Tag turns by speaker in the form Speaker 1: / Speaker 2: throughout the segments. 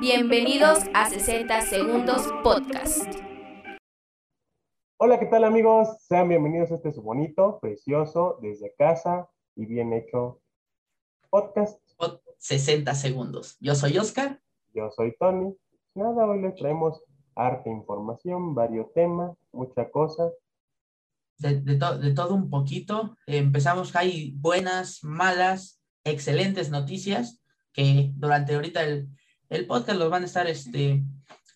Speaker 1: Bienvenidos a 60 Segundos Podcast.
Speaker 2: Hola, ¿qué tal amigos? Sean bienvenidos a este su bonito, precioso, desde casa y bien hecho podcast.
Speaker 3: 60 segundos. Yo soy Oscar.
Speaker 2: Yo soy Tony. Nada, hoy les traemos arte, información, varios temas, mucha cosa.
Speaker 3: De, de todo un poquito. empezamos, hay buenas, malas, excelentes noticias que durante ahorita el, el podcast los van a estar, este,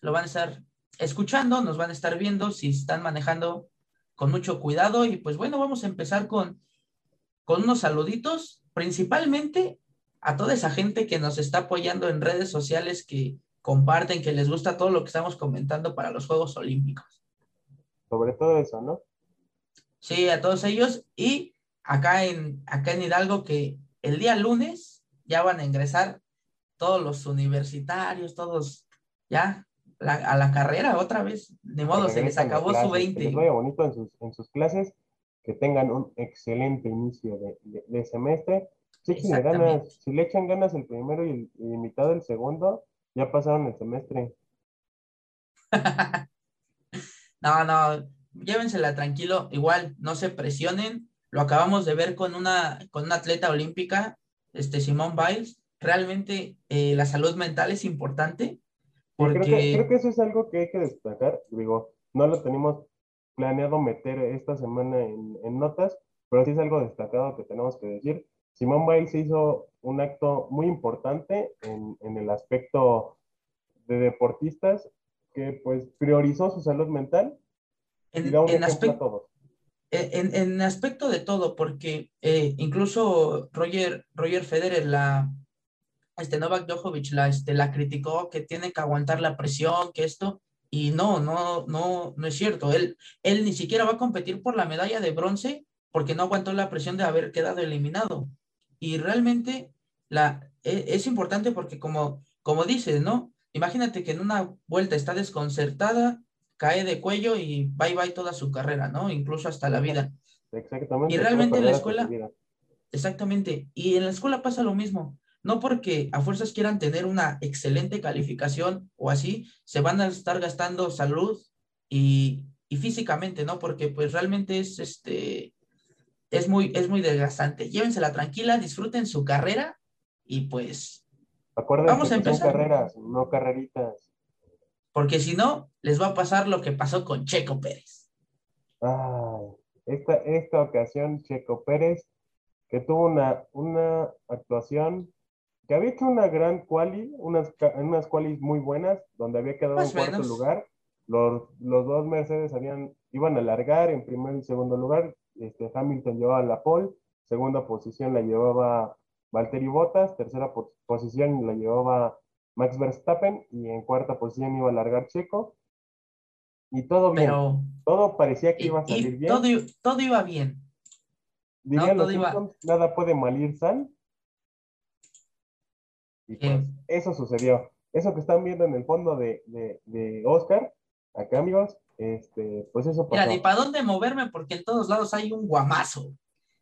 Speaker 3: lo van a estar escuchando, nos van a estar viendo si están manejando con mucho cuidado. Y pues bueno, vamos a empezar con, con unos saluditos, principalmente a toda esa gente que nos está apoyando en redes sociales, que comparten, que les gusta todo lo que estamos comentando para los Juegos Olímpicos.
Speaker 2: Sobre todo eso, ¿no?
Speaker 3: Sí, a todos ellos. Y acá en, acá en Hidalgo, que el día lunes ya van a ingresar todos los universitarios, todos ya a la carrera otra vez. De modo, se les acabó su 20.
Speaker 2: Que les vaya bonito en sus, en sus clases, que tengan un excelente inicio de, de, semestre. si le echan ganas el primero y, el, y mitad del segundo, ya pasaron el semestre.
Speaker 3: no, no, llévensela tranquilo, igual, no se presionen. Lo acabamos de ver con una, con una atleta olímpica, este Simón Biles, realmente eh, la salud mental es importante.
Speaker 2: Porque... Creo que, eso es algo que hay que destacar. Digo, no lo tenemos planeado meter esta semana en, en notas, pero sí es algo destacado que tenemos que decir. Simón Biles hizo un acto muy importante en, en, el aspecto de deportistas que pues priorizó su salud mental
Speaker 3: en, en aspecto, en, en, aspecto de todo, porque eh, incluso Roger, Roger Federer, la, este Novak Djokovic la, este, la criticó que tiene que aguantar la presión, que esto, y no, no, no, no es cierto. Él, él ni siquiera va a competir por la medalla de bronce porque no aguantó la presión de haber quedado eliminado. Y realmente la, e, es, importante porque como, como dices, ¿no? Imagínate que en una vuelta está desconcertada, cae de cuello y bye bye toda su carrera, ¿no? Incluso hasta la vida.
Speaker 2: Exactamente.
Speaker 3: Y realmente en la escuela, exactamente. Y en la escuela pasa lo mismo no porque a fuerzas quieran tener una excelente calificación o así, se van a estar gastando salud y, físicamente, ¿no? Porque pues realmente es este, es muy, es muy desgastante. Llévensela tranquila, disfruten su carrera y pues
Speaker 2: Acuérdense vamos a empezar. carreras, no carreritas.
Speaker 3: Porque si no, les va a pasar lo que pasó con Checo Pérez.
Speaker 2: esta, esta ocasión, Checo Pérez, que tuvo una, una actuación que había hecho una gran quali, unas, unas qualis muy buenas, donde había quedado en cuarto lugar. Los, los, dos Mercedes habían, iban a largar en primer y segundo lugar. Este, Hamilton llevaba la pole, segunda posición la llevaba Valtteri Bottas, tercera posición la llevaba Max Verstappen y en cuarta posición iba a largar Checo. Y todo bien. todo parecía que iba a salir bien.
Speaker 3: Todo, todo, iba bien.
Speaker 2: Dirían los nada puede malir sal. Y pues eso sucedió. Eso que están viendo en el fondo de, de, Oscar, acá amigos, este, pues eso
Speaker 3: pasó. Mira, ni para dónde moverme porque en todos lados hay un guamazo.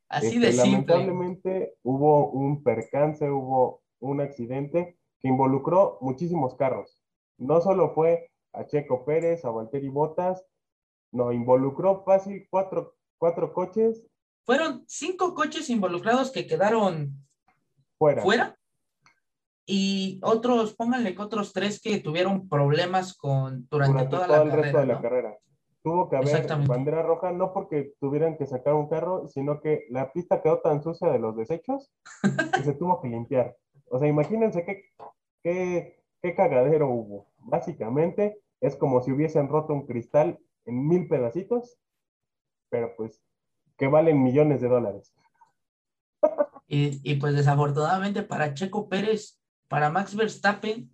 Speaker 3: Así de este, simple.
Speaker 2: Lamentablemente hubo un percance, hubo un accidente que involucró muchísimos carros. No solo fue a Checo Pérez, a Valtteri Botas, no, involucró fácil cuatro, cuatro coches.
Speaker 3: Fueron cinco coches involucrados que quedaron
Speaker 2: fuera.
Speaker 3: ¿Fuera? Y otros, pónganle que otros tres que tuvieron problemas con durante, toda
Speaker 2: todo
Speaker 3: la
Speaker 2: el
Speaker 3: resto
Speaker 2: de la carrera. Tuvo que haber bandera roja, no porque tuvieran que sacar un carro, sino que la pista quedó tan sucia de los desechos que se tuvo que limpiar. O sea, imagínense qué, qué, qué cagadero hubo. Básicamente es como si hubiesen roto un cristal en mil pedacitos, pero pues que valen millones de dólares.
Speaker 3: Y, y, pues desafortunadamente para Checo Pérez para Max Verstappen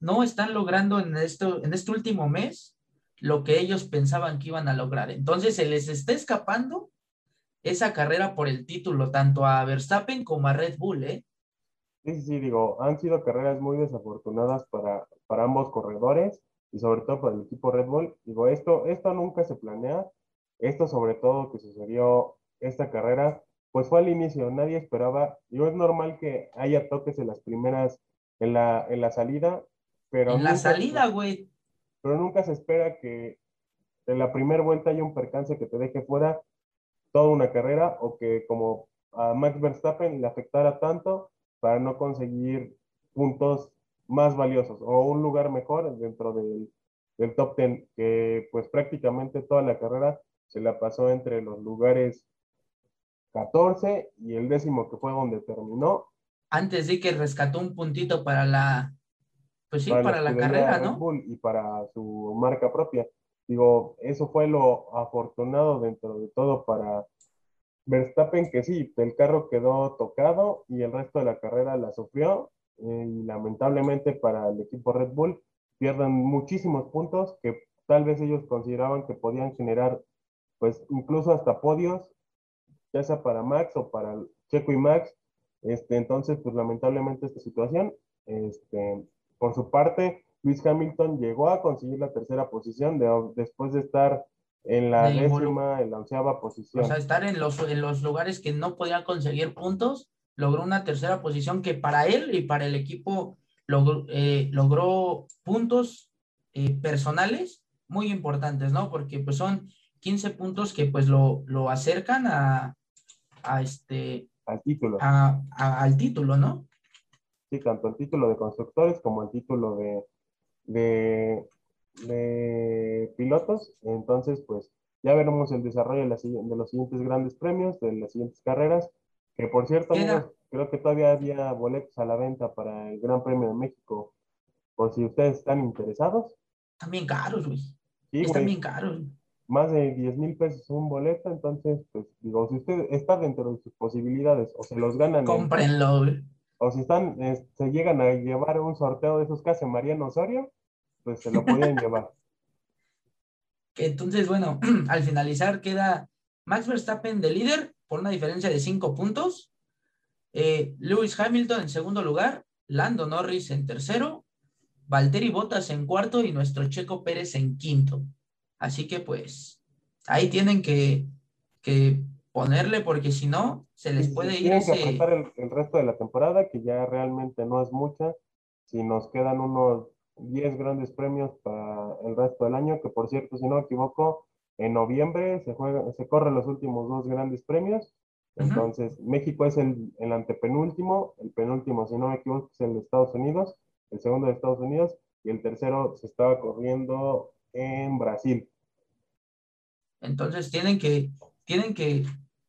Speaker 3: no están logrando en, esto, en este último mes lo que ellos pensaban que iban a lograr. Entonces se les está escapando esa carrera por el título, tanto a Verstappen como a Red Bull, ¿eh?
Speaker 2: Sí, sí, digo, han sido carreras muy desafortunadas para, para ambos corredores y sobre todo para el equipo Red Bull. Digo, esto, esto nunca se planea. Esto sobre todo que sucedió esta carrera, pues fue al inicio, nadie esperaba. Digo, es normal que haya toques en las primeras en la, en la salida, Pero
Speaker 3: en la salida, güey.
Speaker 2: Pero nunca se espera que en la primera vuelta haya un percance que te deje fuera toda una carrera o que como a Max Verstappen le afectara tanto para no conseguir puntos más valiosos o un lugar mejor dentro del, del top 10, que pues prácticamente toda la carrera se la pasó entre los lugares 14 y el décimo que fue donde terminó.
Speaker 3: Antes de que rescató un puntito para la, pues sí, para, la, carrera, ¿no?
Speaker 2: y para su marca propia. Digo, eso fue lo afortunado dentro de todo para Verstappen, que sí, el carro quedó tocado y el resto de la carrera la sufrió. Eh, y lamentablemente para el equipo Red Bull pierden muchísimos puntos que tal vez ellos consideraban que podían generar, pues incluso hasta podios, ya sea para Max o para Checo y Max. Este, entonces, pues lamentablemente esta situación, este, por su parte, Luis Hamilton llegó a conseguir la tercera posición después de estar en la décima, en la onceava posición.
Speaker 3: O sea, estar en los, en los lugares que no podían conseguir puntos, logró una tercera posición que para él y para el equipo logró, eh, logró puntos eh, personales muy importantes, ¿no? Porque pues son 15 puntos que pues lo, lo acercan a, a este...
Speaker 2: Al título.
Speaker 3: A, al título, ¿no?
Speaker 2: Sí, tanto el título de constructores como el título de, de, pilotos. Entonces, pues ya veremos el desarrollo de, de, los siguientes grandes premios, de las siguientes carreras, que por cierto, creo que todavía había boletos a la venta para el Gran Premio de México, por si ustedes están interesados.
Speaker 3: También caros, güey. Sí, Están bien caros.
Speaker 2: Más de 10 mil pesos un boleto, entonces, pues digo, si usted está dentro de sus posibilidades o se los ganan.
Speaker 3: Cómprenlo,
Speaker 2: o si están, se llegan a llevar un sorteo de esos que hace Mariano Osorio, pues se lo pueden llevar.
Speaker 3: Entonces, bueno, al finalizar queda Max Verstappen de líder por una diferencia de cinco puntos, eh, Lewis Hamilton en segundo lugar, Lando Norris en tercero, Valtteri Bottas en cuarto y nuestro Checo Pérez en quinto. Así que pues ahí tienen que, que ponerle porque si no, se les puede ir
Speaker 2: ese... que apretar el, resto de la temporada, que ya realmente no es mucha. Si nos quedan unos 10 grandes premios para el resto del año, que por cierto, si no me equivoco, en noviembre se, juega, se corren los últimos dos grandes premios. Entonces, México es el, el, antepenúltimo, el penúltimo, si no me equivoco, es el de Estados Unidos, el segundo de Estados Unidos, y el tercero se estaba corriendo en Brasil.
Speaker 3: Entonces, tienen que, tienen que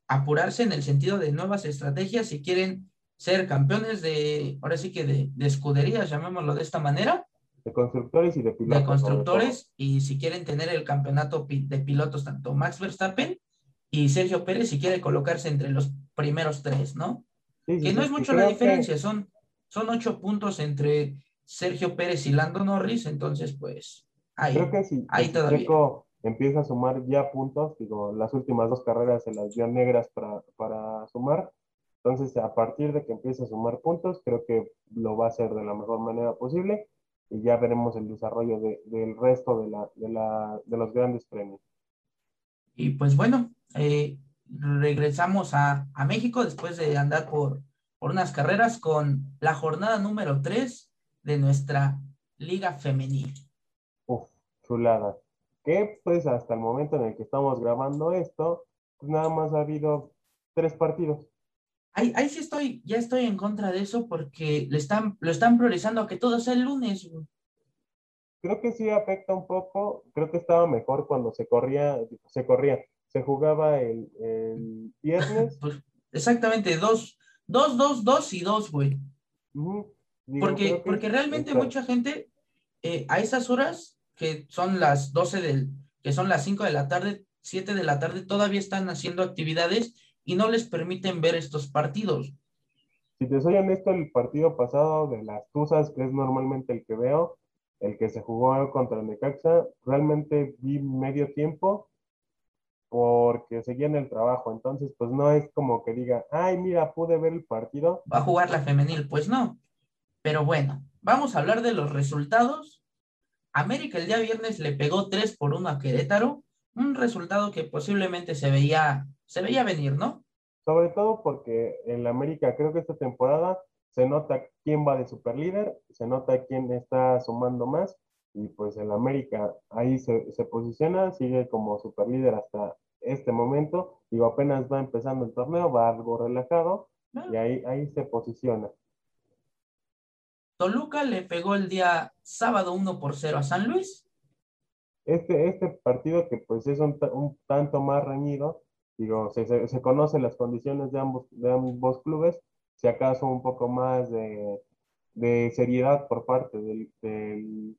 Speaker 3: apurarse en el sentido de nuevas estrategias si quieren ser campeones de, ahora sí que de, de escuderías, llamémoslo de esta manera.
Speaker 2: De constructores y de pilotos.
Speaker 3: De constructores, y si quieren tener el campeonato de pilotos, tanto Max Verstappen y Sergio Pérez, si quiere colocarse entre los primeros tres, ¿no? que no es mucho la diferencia, son, son ocho puntos entre Sergio Pérez y Lando Norris, entonces pues ahí,
Speaker 2: creo que sí, ahí todavía empieza a sumar ya puntos, digo, las últimas dos carreras se las dio negras para, para sumar, entonces a partir de que empiece a sumar puntos, creo que lo va a hacer de la mejor manera posible y ya veremos el desarrollo de, del resto de, la, de, la, de, los grandes premios.
Speaker 3: Y pues bueno, eh, regresamos a, a, México después de andar por, por unas carreras con la jornada número 3 de nuestra Liga Femenil.
Speaker 2: Uf, chulada que pues hasta el momento en el que estamos grabando esto, pues nada más ha habido tres partidos.
Speaker 3: Ahí, ahí sí estoy, ya estoy en contra de eso porque le están, lo están priorizando a que todo sea el lunes.
Speaker 2: Creo que sí afecta un poco, creo que estaba mejor cuando se corría, se corría, se jugaba el, viernes.
Speaker 3: Pues, exactamente, dos, dos, dos, dos y dos, güey. porque, porque realmente mucha gente eh, a esas horas que son las 12 del, que son las 5 de la tarde, 7 de la tarde, todavía están haciendo actividades y no les permiten ver estos partidos.
Speaker 2: Si te soy honesto, el partido pasado de las Tuzas, que es normalmente el que veo, el que se jugó contra Necaxa, realmente vi medio tiempo porque seguía en el trabajo. Entonces, pues no es como que diga, ay, mira, pude ver el partido.
Speaker 3: Va a jugar la femenil, pues no. Pero bueno, vamos a hablar de los resultados América el día viernes le pegó 3 por 1 a Querétaro, un resultado que posiblemente se veía, se veía venir, ¿no?
Speaker 2: Sobre todo porque en la América creo que esta temporada se nota quién va de superlíder, se nota quién está sumando más y pues el América ahí se, se posiciona, sigue como superlíder hasta este momento, digo, apenas va empezando el torneo, va algo relajado y ahí, ahí se posiciona.
Speaker 3: Toluca le pegó el día sábado 1 por 0 a San Luis.
Speaker 2: Este, este partido que pues es un, un tanto más reñido, digo, se, se, se, conocen las condiciones de ambos, de ambos clubes, si acaso un poco más de, de seriedad por parte del, del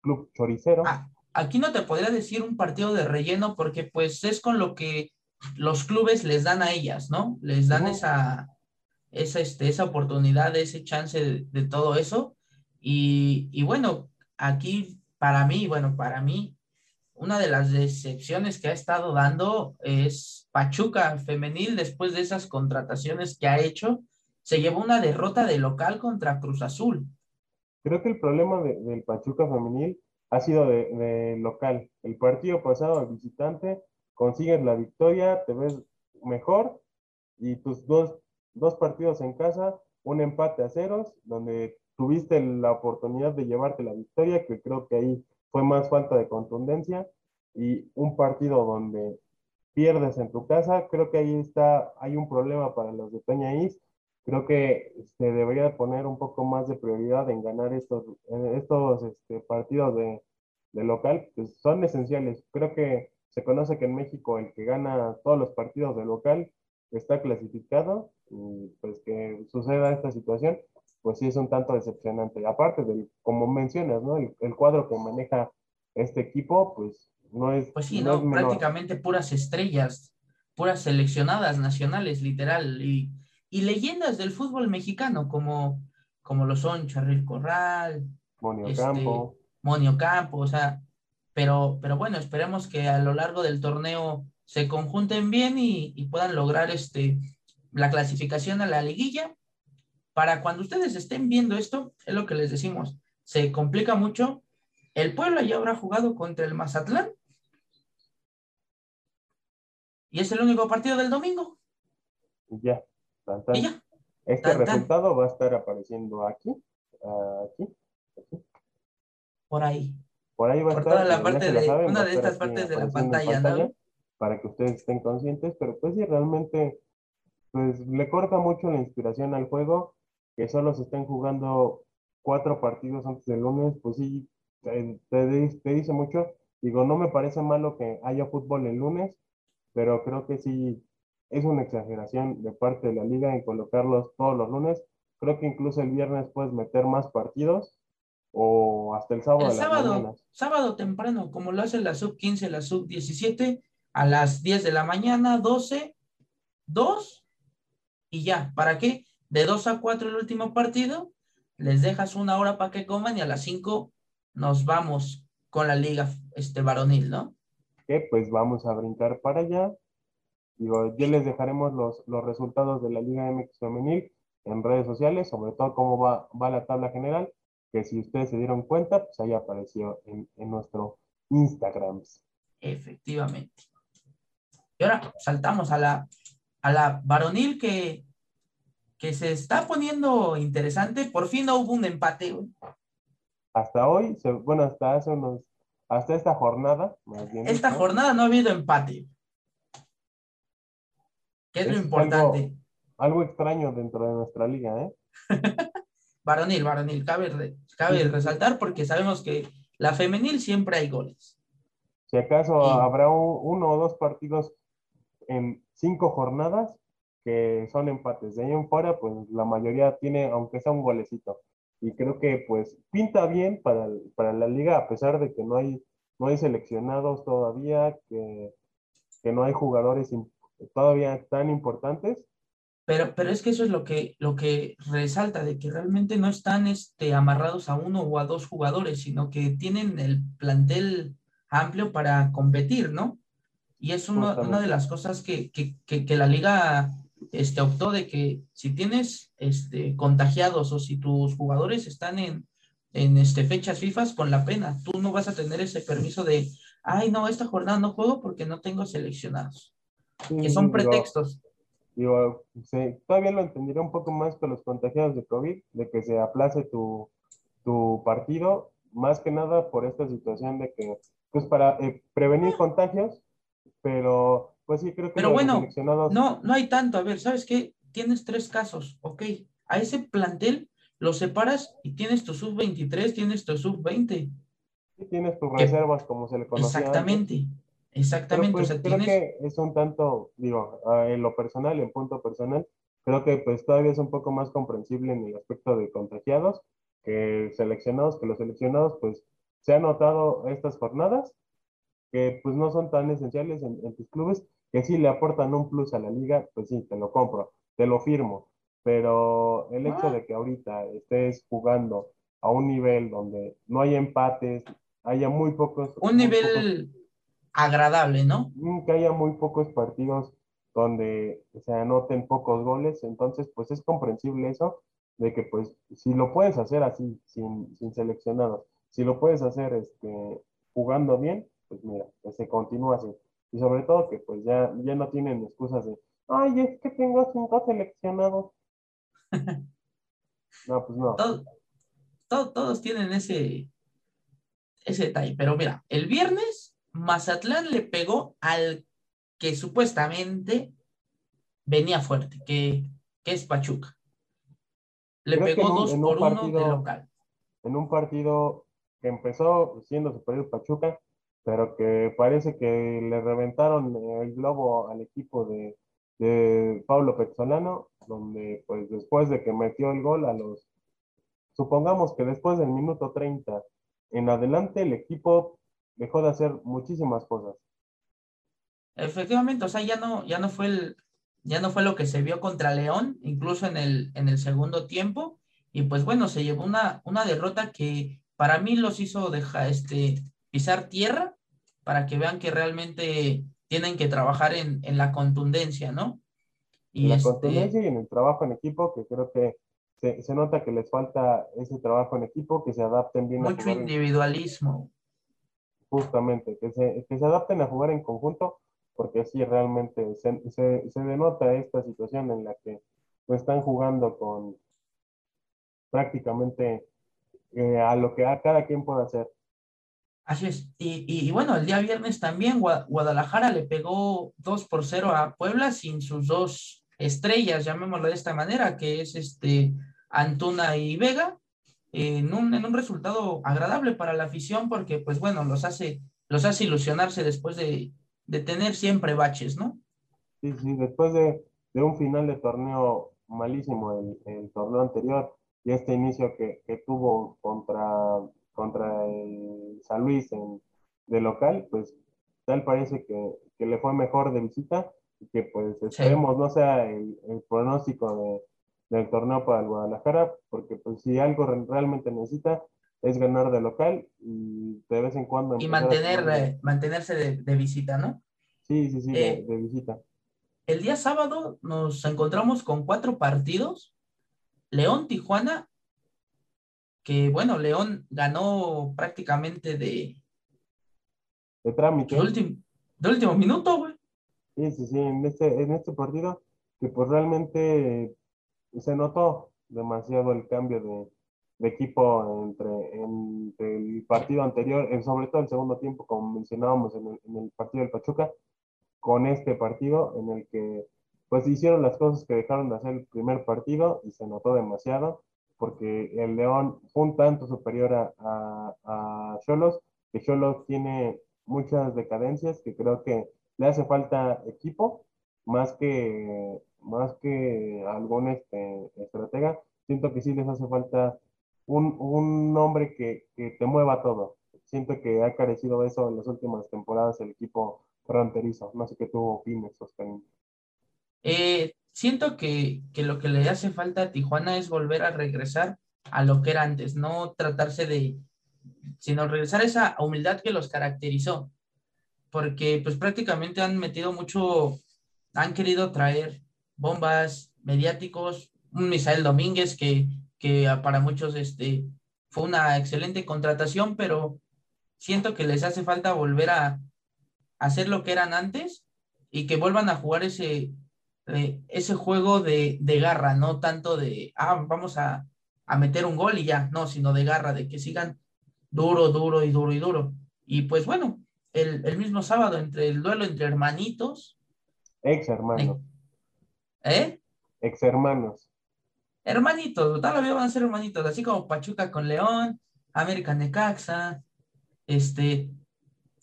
Speaker 2: club choricero.
Speaker 3: Ah, aquí no te podría decir un partido de relleno porque pues es con lo que los clubes les dan a ellas, ¿no? Les dan esa, esa, este, esa oportunidad, ese chance de, de todo eso. Y, y, bueno, aquí para mí, bueno, para mí, una de las decepciones que ha estado dando es Pachuca femenil después de esas contrataciones que ha hecho. Se llevó una derrota de local contra Cruz Azul.
Speaker 2: Creo que el problema de, del Pachuca femenil ha sido de, de, local. El partido pasado al visitante, consigues la victoria, te ves mejor y tus dos, dos partidos en casa, un empate a ceros, donde tuviste la oportunidad de llevarte la victoria, que creo que ahí fue más falta de contundencia, y un partido donde pierdes en tu casa, creo que ahí está, hay un problema para los de Peña Is, creo que se debería poner un poco más de prioridad en ganar estos, estos este, partidos de, de local, pues son esenciales. Creo que se conoce que en México el que gana todos los partidos de local está clasificado pues que suceda esta situación, pues sí es un tanto decepcionante. Aparte del, como mencionas, ¿no? El, el cuadro que maneja este equipo, pues no es...
Speaker 3: Pues sí, no, no prácticamente puras estrellas, puras seleccionadas nacionales, literal, y y leyendas del fútbol mexicano, como, como lo son Charril Corral,
Speaker 2: Monio este, Campo.
Speaker 3: Monio Campo, o sea, pero, pero bueno, esperemos que a lo largo del torneo se conjunten bien y, y puedan lograr este, la clasificación a la liguilla. Para cuando ustedes estén viendo esto, es lo que les decimos, se complica mucho. El pueblo ya habrá jugado contra el Mazatlán. Y es el único partido del domingo.
Speaker 2: Ya. Tan, tan. Este tan, resultado va a estar apareciendo aquí, aquí, aquí.
Speaker 3: Por ahí.
Speaker 2: Por ahí va
Speaker 3: Por
Speaker 2: a estar.
Speaker 3: toda la parte de, saben, una de estas partes de la pantalla, pantalla, ¿no?
Speaker 2: Para que ustedes estén conscientes, pero pues sí, realmente, pues le corta mucho la inspiración al juego, que solo se estén jugando cuatro partidos antes del lunes, pues sí, te, te, te dice mucho. Digo, no me parece malo que haya fútbol el lunes, pero creo que sí es una exageración de parte de la liga en colocarlos todos los lunes. Creo que incluso el viernes puedes meter más partidos o hasta el sábado.
Speaker 3: El sábado, sábado temprano, como lo hace la sub 15, la sub 17, a las 10 de la mañana, 12, 2 y ya. ¿Para qué? De 2 a 4 el último partido, les dejas una hora para que coman y a las 5 nos vamos con la liga este varonil, ¿no?
Speaker 2: Que pues vamos a brincar para allá Digo, ya les dejaremos los, los resultados de la Liga MX Femenil en redes sociales, sobre todo cómo va, va la tabla general, que si ustedes se dieron cuenta, pues ahí apareció en, en nuestro Instagram.
Speaker 3: Efectivamente. Y ahora saltamos a la, a la varonil que, que se está poniendo interesante. Por fin no hubo un empate.
Speaker 2: Hasta hoy, bueno, hasta hace unos, hasta esta jornada.
Speaker 3: Más bien, esta ¿no? jornada no ha habido empate. ¿Qué es, es lo importante?
Speaker 2: Algo, algo, extraño dentro de nuestra liga, ¿eh?
Speaker 3: varonil, varonil, cabe, cabe sí. resaltar porque sabemos que la femenil siempre hay goles.
Speaker 2: Si acaso habrá un, uno o dos partidos en cinco jornadas que son empates. De ahí en fuera, pues la mayoría tiene, aunque sea un golecito. Y creo que pues pinta bien para, para la liga, a pesar de que no hay, no hay seleccionados todavía, que, que no hay jugadores todavía tan importantes.
Speaker 3: Pero, pero es que eso es lo que, lo que resalta, de que realmente no están este, amarrados a uno o a dos jugadores, sino que tienen el plantel amplio para competir, ¿no? Y es uno, una de las cosas que, que, que, que, la liga este, optó de que si tienes este, contagiados o si tus jugadores están en, en este, fechas FIFA con la pena, tú no vas a tener ese permiso de, ay, no, esta jornada no juego porque no tengo seleccionados que son pretextos.
Speaker 2: digo, todavía lo entendería un poco más con los contagiados de COVID, de que se aplace tu, tu partido, más que nada por esta situación de que, pues para eh, prevenir contagios, pero pues sí creo que...
Speaker 3: Pero bueno, no, no hay tanto, a ver, ¿sabes qué? Tienes tres casos, ok, a ese plantel lo separas y tienes tu sub-23, tienes tu sub-20.
Speaker 2: Sí, tienes tus reservas, como se le conoce.
Speaker 3: Exactamente, exactamente.
Speaker 2: Pues, creo que es un tanto, digo, en lo personal, en punto personal, creo que pues todavía es un poco más comprensible en el aspecto de contagiados que seleccionados, que los seleccionados pues se han notado estas jornadas que pues no son tan esenciales en, en tus clubes, que sí le aportan un plus a la liga, pues sí, te lo compro, te lo firmo pero el hecho ah. de que ahorita estés jugando a un nivel donde no hay empates, haya muy pocos...
Speaker 3: Un nivel agradable, ¿no?
Speaker 2: Mm, que haya muy pocos partidos donde se anoten pocos goles, entonces pues es comprensible eso, de que pues si lo puedes hacer así, sin, sin seleccionados, si lo puedes hacer este, jugando bien, pues mira, que se continúa así. Y sobre todo que pues ya, ya no tienen excusas de, ay, es que tengo cinco seleccionados. No, pues no.
Speaker 3: todos tienen ese, ese detalle. Pero mira, el viernes Mazatlán le pegó al que supuestamente venía fuerte, que, es Pachuca. Le pegó dos por uno de local.
Speaker 2: En un partido que empezó siendo superior Pachuca, pero que parece que le reventaron el globo al equipo de, de Pablo Pezzolano, donde pues después de que metió el gol a los, supongamos que después del minuto 30 en adelante el equipo dejó de hacer muchísimas cosas.
Speaker 3: Efectivamente, o sea, ya no, ya no fue el, ya no fue lo que se vio contra León, incluso en el, en el segundo tiempo, y pues bueno, se llevó una, una derrota que para mí los hizo dejar, este, pisar tierra, para que vean que realmente tienen que trabajar en, en la contundencia, ¿no?
Speaker 2: Y en la este contundencia y en el trabajo en equipo, que creo que se, se, nota que les falta ese trabajo en equipo, que se adapten bien.
Speaker 3: Mucho individualismo.
Speaker 2: Justamente, que se, que se adapten a jugar en conjunto, porque así realmente se, se, se denota esta situación en la que están jugando con prácticamente eh, a lo que a cada quien puede hacer.
Speaker 3: Así es. Y, bueno, el día viernes también Guadalajara le pegó 2 por 0 a Puebla sin sus dos estrellas, llamémoslo de esta manera, que es este Antuna y Vega, en un, en un resultado agradable para la afición porque, pues bueno, los hace, los hace ilusionarse después de, de tener siempre baches, ¿no?
Speaker 2: Sí, sí, después de, de un final de torneo malísimo el, el torneo anterior y este inicio que, que tuvo contra contra el San Luis en, de local, pues tal parece que, que, le fue mejor de visita y que pues esperemos no sea el, el pronóstico de, del torneo para el Guadalajara, porque pues si algo realmente necesita es ganar de local y de vez en cuando...
Speaker 3: Y mantener, eh, mantenerse de, de, visita, ¿no?
Speaker 2: Sí, sí, sí, de, eh, de visita.
Speaker 3: El día sábado nos encontramos con cuatro partidos. León, Tijuana, que bueno, León ganó prácticamente de...
Speaker 2: De trámite.
Speaker 3: De, último minuto, güey.
Speaker 2: Sí, sí, sí, en este, en este partido que pues realmente se notó demasiado el cambio de, equipo entre, el partido anterior, sobre todo el segundo tiempo, como mencionábamos en el, en el partido del Pachuca, con este partido en el que pues hicieron las cosas que dejaron de hacer el primer partido y se notó demasiado porque el León fue un tanto superior a Cholos, que Cholos tiene muchas decadencias, que creo que le hace falta equipo, más que, más que algún este, estratega, siento que sí les hace falta un, un hombre que, que, te mueva todo. Siento que ha carecido de eso en las últimas temporadas el equipo fronterizo. No sé qué tú opinas, Oscar.
Speaker 3: Eh, siento que, lo que le hace falta a Tijuana es volver a regresar a lo que era antes, no tratarse de, sino regresar a esa humildad que los caracterizó, porque pues prácticamente han metido mucho, han querido traer bombas mediáticos, un Misael Domínguez que, que para muchos este, fue una excelente contratación, pero siento que les hace falta volver a hacer lo que eran antes y que vuelvan a jugar ese, eh, ese juego de, de, garra, no tanto de, ah, vamos a, a, meter un gol y ya, no, sino de garra, de que sigan duro, duro y duro y duro. Y pues bueno, el, el mismo sábado, entre el duelo entre hermanitos.
Speaker 2: Ex hermanos.
Speaker 3: ¿Eh?
Speaker 2: Ex hermanos.
Speaker 3: Hermanitos, tal vez van a ser hermanitos, así como Pachuca con León, América Necaxa, este,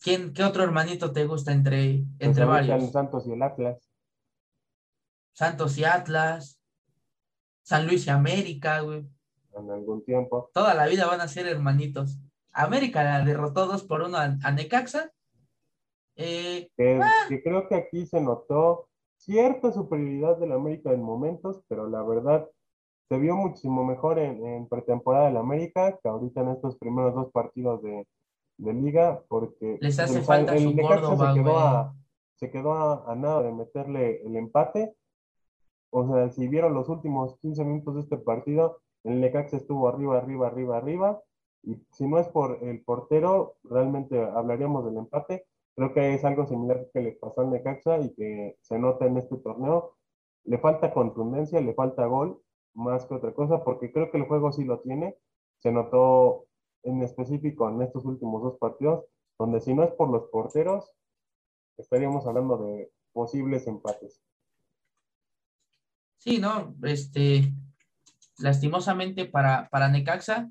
Speaker 3: ¿quién, ¿qué otro hermanito te gusta entre, entre varios?
Speaker 2: Santos y el Atlas.
Speaker 3: Santos y Atlas, San Luis y América, güey.
Speaker 2: En algún tiempo.
Speaker 3: Toda la vida van a ser hermanitos. América la derrotó dos por uno a, Necaxa. Eh,
Speaker 2: ah. que, creo que aquí se notó cierta superioridad de la América en momentos, pero la verdad se vio muchísimo mejor en, pretemporada de la América que ahorita en estos primeros dos partidos de, liga, porque
Speaker 3: les hace falta su
Speaker 2: Córdoba, se quedó, a, se quedó a, nada de meterle el empate o sea, si vieron los últimos 15 minutos de este partido, el Necaxa estuvo arriba, arriba, arriba, arriba. Y si no es por el portero, realmente hablaríamos del empate. Creo que es algo similar que le pasó al Necaxa y que se nota en este torneo. Le falta contundencia, le falta gol, más que otra cosa, porque creo que el juego sí lo tiene. Se notó en específico en estos últimos dos partidos, donde si no es por los porteros, estaríamos hablando de posibles empates.
Speaker 3: Sí, no, este, lastimosamente para, para Necaxa,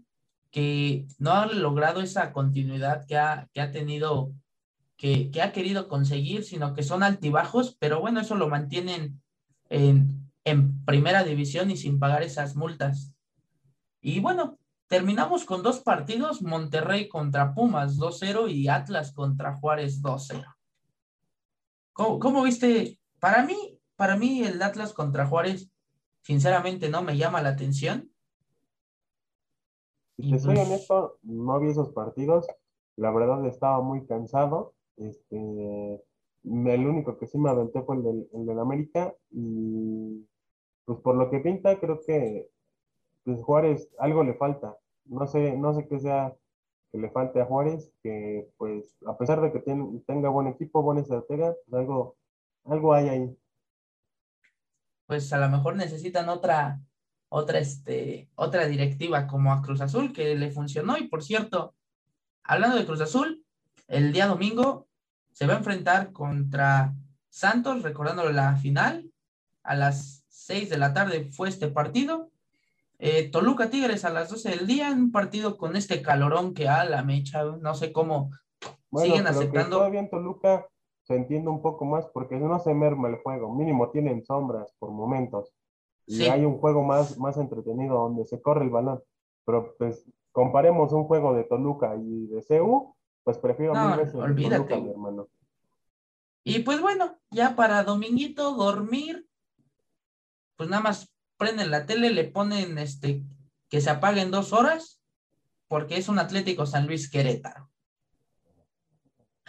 Speaker 3: que no ha logrado esa continuidad que ha, que ha tenido, que, que, ha querido conseguir, sino que son altibajos, pero bueno, eso lo mantienen en, en primera división y sin pagar esas multas. Y bueno, terminamos con dos partidos, Monterrey contra Pumas 2-0 y Atlas contra Juárez 2-0. ¿Cómo, ¿Cómo, viste? Para mí, para mí el Atlas contra Juárez, sinceramente, no me llama la atención.
Speaker 2: Si te soy pues honesto, no vi esos partidos. La verdad estaba muy cansado. Este, el único que sí me aventé fue el del, el del América. Y pues por lo que pinta, creo que pues Juárez algo le falta. No sé, no sé qué sea que le falte a Juárez, que pues a pesar de que tenga buen equipo, buena estratega, pues algo, algo hay ahí
Speaker 3: pues a lo mejor necesitan otra, otra, este, otra directiva como a Cruz Azul que le funcionó. Y por cierto, hablando de Cruz Azul, el día domingo se va a enfrentar contra Santos, recordándole la final. A las 6 de la tarde fue este partido. Eh, Toluca Tigres a las 12 del día, en un partido con este calorón que a la mecha, no sé cómo siguen aceptando.
Speaker 2: todavía en Toluca se entiende un poco más porque no se merma el juego, mínimo tienen sombras por momentos y hay un juego más, más entretenido donde se corre el balón, pero pues comparemos un juego de Toluca y de CEU, pues prefiero
Speaker 3: no, mil Toluca, mi hermano. Y pues bueno, ya para dominguito dormir, pues nada más prenden la tele, le ponen este que se apague en dos horas, porque es un Atlético San Luis Querétaro.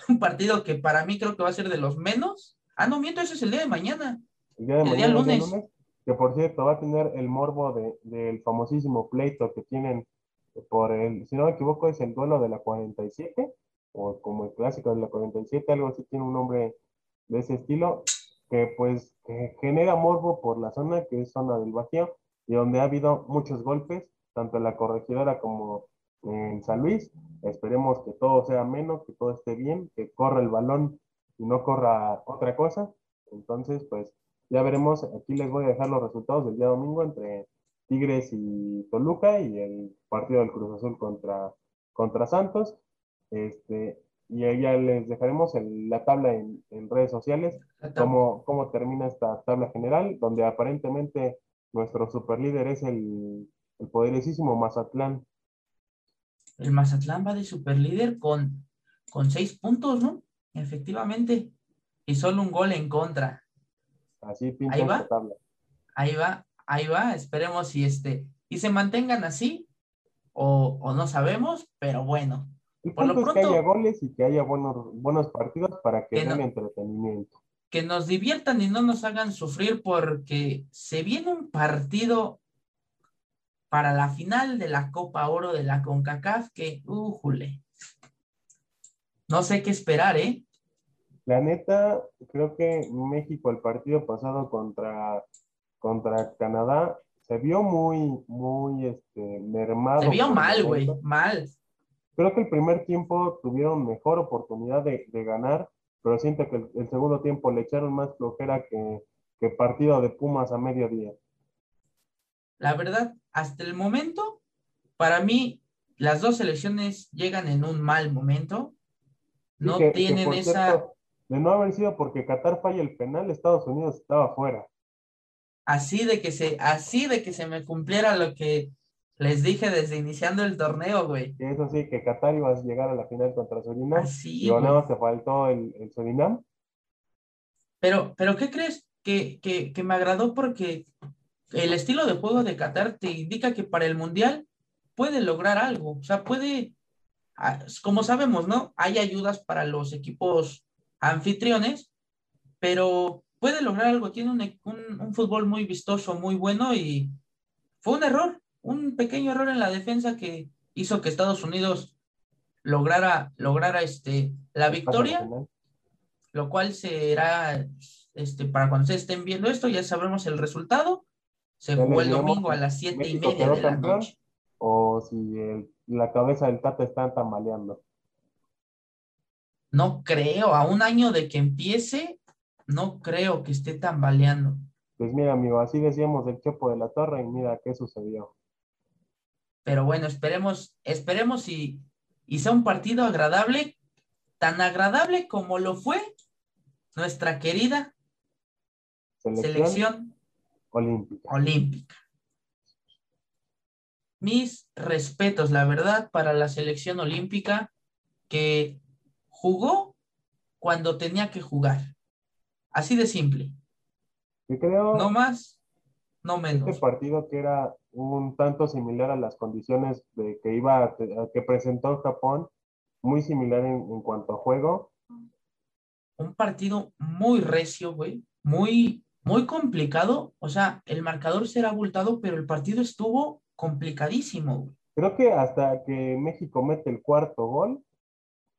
Speaker 3: Un partido que para mí creo que va a ser de los menos. Ah, no, miento, eso es el día de mañana.
Speaker 2: El día, de mañana, lunes. Que por cierto va a tener el morbo del famosísimo pleito que tienen por el, si no me equivoco, es el duelo de la 47, o como el clásico de la 47, algo así tiene un nombre de ese estilo, que pues genera morbo por la zona que es zona del vacío y donde ha habido muchos golpes, tanto en la corregidora como en San Luis. Esperemos que todo sea menos, que todo esté bien, que corra el balón y no corra otra cosa. Entonces, pues ya veremos. Aquí les voy a dejar los resultados del día domingo entre Tigres y Toluca y el partido del Cruz Azul contra, contra Santos. Este, y ya les dejaremos la tabla en, redes sociales, cómo, cómo termina esta tabla general, donde aparentemente nuestro superlíder es el, el poderosísimo Mazatlán
Speaker 3: el Mazatlán va de superlíder con, con seis puntos, ¿no? Efectivamente. Y solo un gol en contra.
Speaker 2: Así pinta ahí va,
Speaker 3: Ahí va, ahí va. Esperemos si este, y se mantengan así, o, o no sabemos, pero bueno.
Speaker 2: por lo pronto, que haya goles y que haya buenos, buenos partidos para que, den entretenimiento.
Speaker 3: Que nos diviertan y no nos hagan sufrir porque se viene un partido para la final de la Copa Oro de la CONCACAF que, ujule. No sé qué esperar, ¿eh?
Speaker 2: La neta, creo que México el partido pasado contra, contra Canadá se vio muy, muy este, mermado.
Speaker 3: Se vio mal, güey, mal.
Speaker 2: Creo que el primer tiempo tuvieron mejor oportunidad de, ganar, pero siento que el, segundo tiempo le echaron más flojera que, que partido de Pumas a mediodía.
Speaker 3: La verdad, hasta el momento, para mí, las dos selecciones llegan en un mal momento. No tienen esa.
Speaker 2: de no haber sido porque Qatar falla el penal, Estados Unidos estaba fuera.
Speaker 3: Así de que se, así de que se me cumpliera lo que les dije desde iniciando el torneo, güey.
Speaker 2: Eso sí, que Qatar iba a llegar a la final contra Surinam. Así, y nada se faltó el, el, Surinam.
Speaker 3: Pero, pero ¿qué crees? Que, que, que me agradó porque el estilo de juego de Qatar te indica que para el Mundial puede lograr algo. O sea, puede, ah, como sabemos, ¿no? Hay ayudas para los equipos anfitriones, pero puede lograr algo. Tiene un, fútbol muy vistoso, muy bueno y fue un error, un pequeño error en la defensa que hizo que Estados Unidos lograra, lograra este, la victoria, lo cual será, este, para cuando ustedes estén viendo esto, ya sabremos el resultado. Se jugó el domingo a las siete y media de la noche
Speaker 2: o si la cabeza del Tata está tambaleando.
Speaker 3: No creo, a un año de que empiece, no creo que esté tambaleando.
Speaker 2: Pues mira, amigo, así decíamos del Chepo de la Torre y mira qué sucedió.
Speaker 3: Pero bueno, esperemos, esperemos y, y sea un partido agradable, tan agradable como lo fue nuestra querida selección,
Speaker 2: olímpica.
Speaker 3: olímpica mis respetos, la verdad, para la selección olímpica que jugó cuando tenía que jugar. Así de simple.
Speaker 2: creo
Speaker 3: no más, no menos.
Speaker 2: Este partido que era un tanto similar a las condiciones de que iba que presentó Japón, muy similar en, en cuanto a juego.
Speaker 3: Un partido muy recio, güey, muy, muy complicado. O sea, el marcador será abultado, pero el partido estuvo complicadísimo.
Speaker 2: Creo que hasta que México mete el cuarto gol,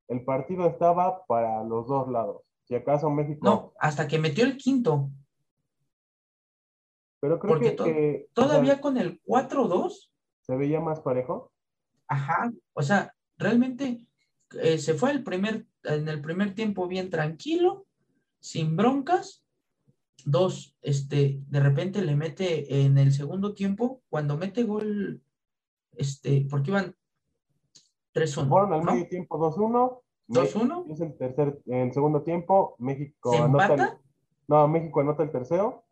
Speaker 2: el partido estaba para los dos lados. Si acaso México.
Speaker 3: No, hasta que metió el quinto.
Speaker 2: Pero creo que,
Speaker 3: Todavía con el 4-2.
Speaker 2: ¿Se veía más parejo?
Speaker 3: Ajá. O sea, realmente eh, se fue el primer, en el primer tiempo bien tranquilo, sin broncas Dos, este, de repente le mete en el segundo tiempo, cuando mete gol, este, porque iban
Speaker 2: 3-1. Fueron al medio tiempo 2-1. 2-1. Es el tercer, el segundo tiempo, México
Speaker 3: ¿Se anota
Speaker 2: no, México anota el tercero,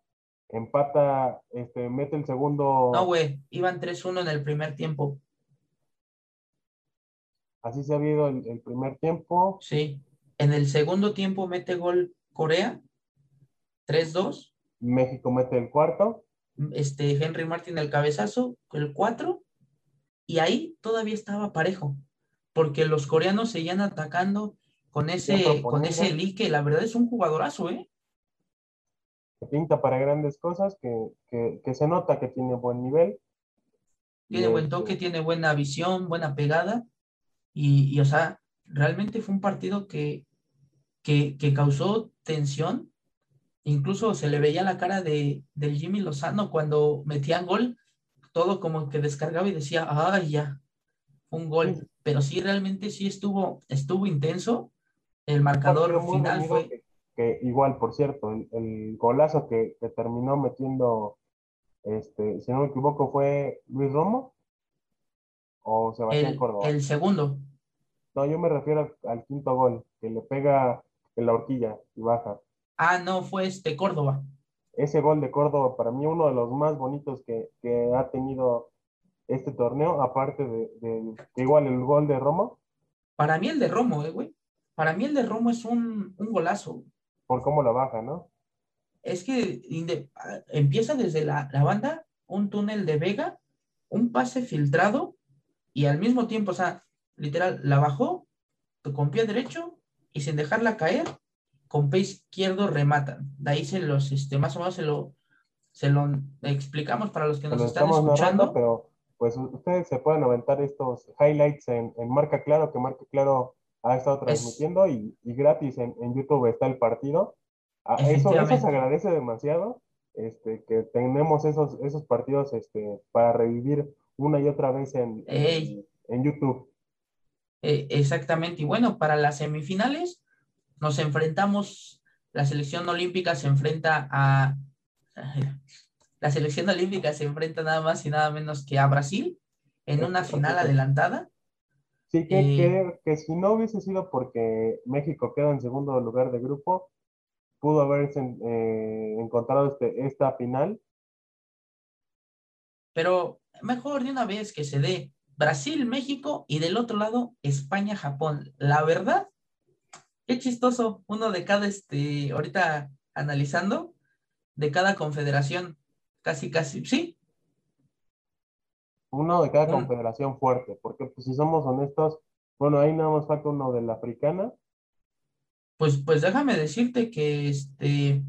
Speaker 2: empata, este, mete el segundo.
Speaker 3: No, güey, iban 3-1 en el primer tiempo.
Speaker 2: Así se ha habido el, el primer tiempo.
Speaker 3: Sí. En el segundo tiempo mete gol Corea 3-2.
Speaker 2: México mete el cuarto.
Speaker 3: Este, Henry Martin el cabezazo, el 4. Y ahí todavía estaba parejo, porque los coreanos seguían atacando con ese, con ese que La verdad es un jugadorazo, ¿eh?
Speaker 2: Que pinta para grandes cosas, que, se nota que tiene buen nivel.
Speaker 3: Tiene buen este toque, tiene buena visión, buena pegada. Y, o sea, realmente fue un partido que, que, que causó tensión Incluso se le veía la cara de, del Jimmy Lozano cuando metían gol, todo como que descargaba y decía, ay, ya, un gol. Pero sí, realmente sí estuvo, estuvo intenso. El marcador final fue.
Speaker 2: Que, igual, por cierto, el, golazo que, terminó metiendo, este, si no me equivoco, fue Luis Romo o Sebastián
Speaker 3: el,
Speaker 2: Córdoba.
Speaker 3: El segundo.
Speaker 2: No, yo me refiero al quinto gol, que le pega en la horquilla y baja.
Speaker 3: Ah, no, fue este Córdoba.
Speaker 2: Ese gol de Córdoba, para mí, uno de los más bonitos que, ha tenido este torneo, aparte de, igual el gol de Romo.
Speaker 3: Para mí el de Romo, eh, güey. Para mí el de Romo es un, golazo.
Speaker 2: Por cómo lo baja, ¿no?
Speaker 3: Es que empieza desde la, la, banda, un túnel de Vega, un pase filtrado y al mismo tiempo, o sea, literal, la bajó con pie derecho y sin dejarla caer, con pie izquierdo rematan. De ahí se los, este, más o menos se lo, se lo explicamos para los que nos están escuchando.
Speaker 2: pero pues ustedes se pueden aventar estos highlights en, Marca Claro, que Marca Claro ha estado transmitiendo y, gratis en, YouTube está el partido. Ah, eso, eso se agradece demasiado, este, que tenemos esos, esos partidos este, para revivir una y otra vez en, en, YouTube.
Speaker 3: Eh, exactamente, y bueno, para las semifinales nos enfrentamos, la selección olímpica se enfrenta a, la selección olímpica se enfrenta nada más y nada menos que a Brasil en una final adelantada.
Speaker 2: Sí, que, que, si no hubiese sido porque México queda en segundo lugar de grupo, pudo haberse eh, encontrado este, esta final.
Speaker 3: Pero mejor de una vez que se dé Brasil, México y del otro lado España, Japón. La verdad, qué chistoso, uno de cada, este, ahorita analizando, de cada confederación, casi, casi, sí,
Speaker 2: uno de cada confederación fuerte, porque pues, si somos honestos, bueno, ahí nada más falta uno de la africana.
Speaker 3: Pues, pues déjame decirte que este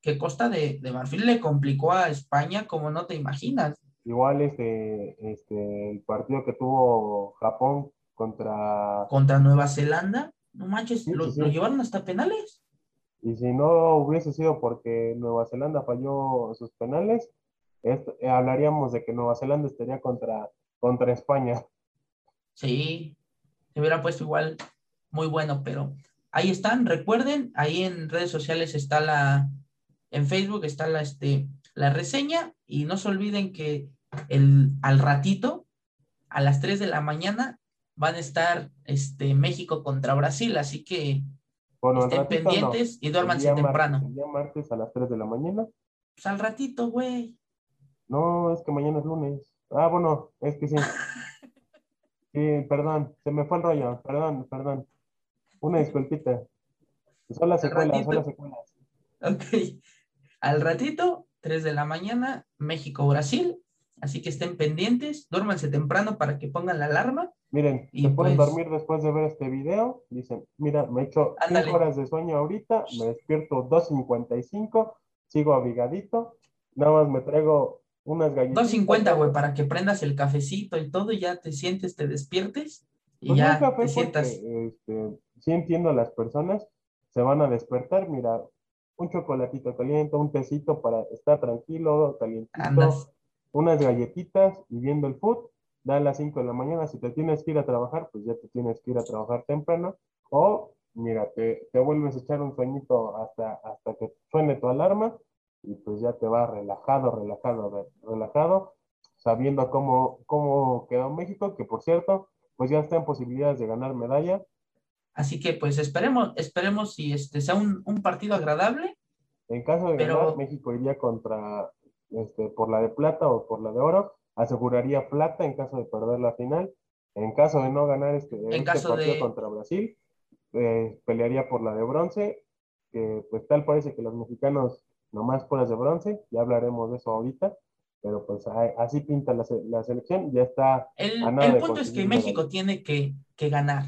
Speaker 3: que Costa de, Marfil le complicó a España como no te imaginas.
Speaker 2: Igual este, este el partido que tuvo Japón contra
Speaker 3: contra Nueva Zelanda, no manches, lo, lo llevaron hasta penales.
Speaker 2: Y si no hubiese sido porque Nueva Zelanda falló sus penales, eh, hablaríamos de que Nueva Zelanda estaría contra, contra España.
Speaker 3: Sí, se hubiera puesto igual muy bueno, pero ahí están, recuerden, ahí en redes sociales está la, en Facebook está la, este, la reseña y no se olviden que el, al ratito, a las 3 de la mañana, van a estar este, México contra Brasil, así que estén pendientes y duérmanse temprano.
Speaker 2: el día martes a las 3 de la mañana.
Speaker 3: Pues al ratito, güey.
Speaker 2: No, es que mañana es lunes. Ah, bueno, es que sí. Sí, perdón, se me fue el rollo, perdón, perdón. Una disculpita. Son las secuelas, son las secuelas.
Speaker 3: Ok. Al ratito, 3 de la mañana, México-Brasil. Así que estén pendientes, duérmanse temprano para que pongan la alarma.
Speaker 2: Miren, y se pueden pues dormir después de ver este video. Dicen, mira, me he hecho 5 horas de sueño ahorita, me despierto 2.55, sigo abigadito, nada más me traigo unas
Speaker 3: galletas. 2.50, güey, para que prendas el cafecito y todo, y ya te sientes, te despiertes y pues ya te sientas.
Speaker 2: este, sí entiendo a las personas, se van a despertar, mira, un chocolatito caliente, un tecito para estar tranquilo, calientito, unas galletitas y viendo el food, da a las 5 de la mañana, si te tienes que ir a trabajar, pues ya te tienes que ir a trabajar temprano, o mira, te, te vuelves a echar un sueñito hasta, hasta que suene tu alarma y pues ya te va relajado, relajado, relajado, sabiendo cómo, cómo quedó México, que por cierto, pues ya está en posibilidades de ganar medalla.
Speaker 3: Así que pues esperemos, esperemos si este sea un, partido agradable.
Speaker 2: En caso de ganar, México iría contra, este, por la de plata o por la de oro, aseguraría plata en caso de perder la final. En caso de no ganar este,
Speaker 3: en este partido
Speaker 2: contra Brasil, eh, pelearía por la de bronce, que pues tal parece que los mexicanos nomás puras de bronce, ya hablaremos de eso ahorita, pero pues así pinta la, la selección, ya está.
Speaker 3: El, el punto es que México tiene que, que ganar,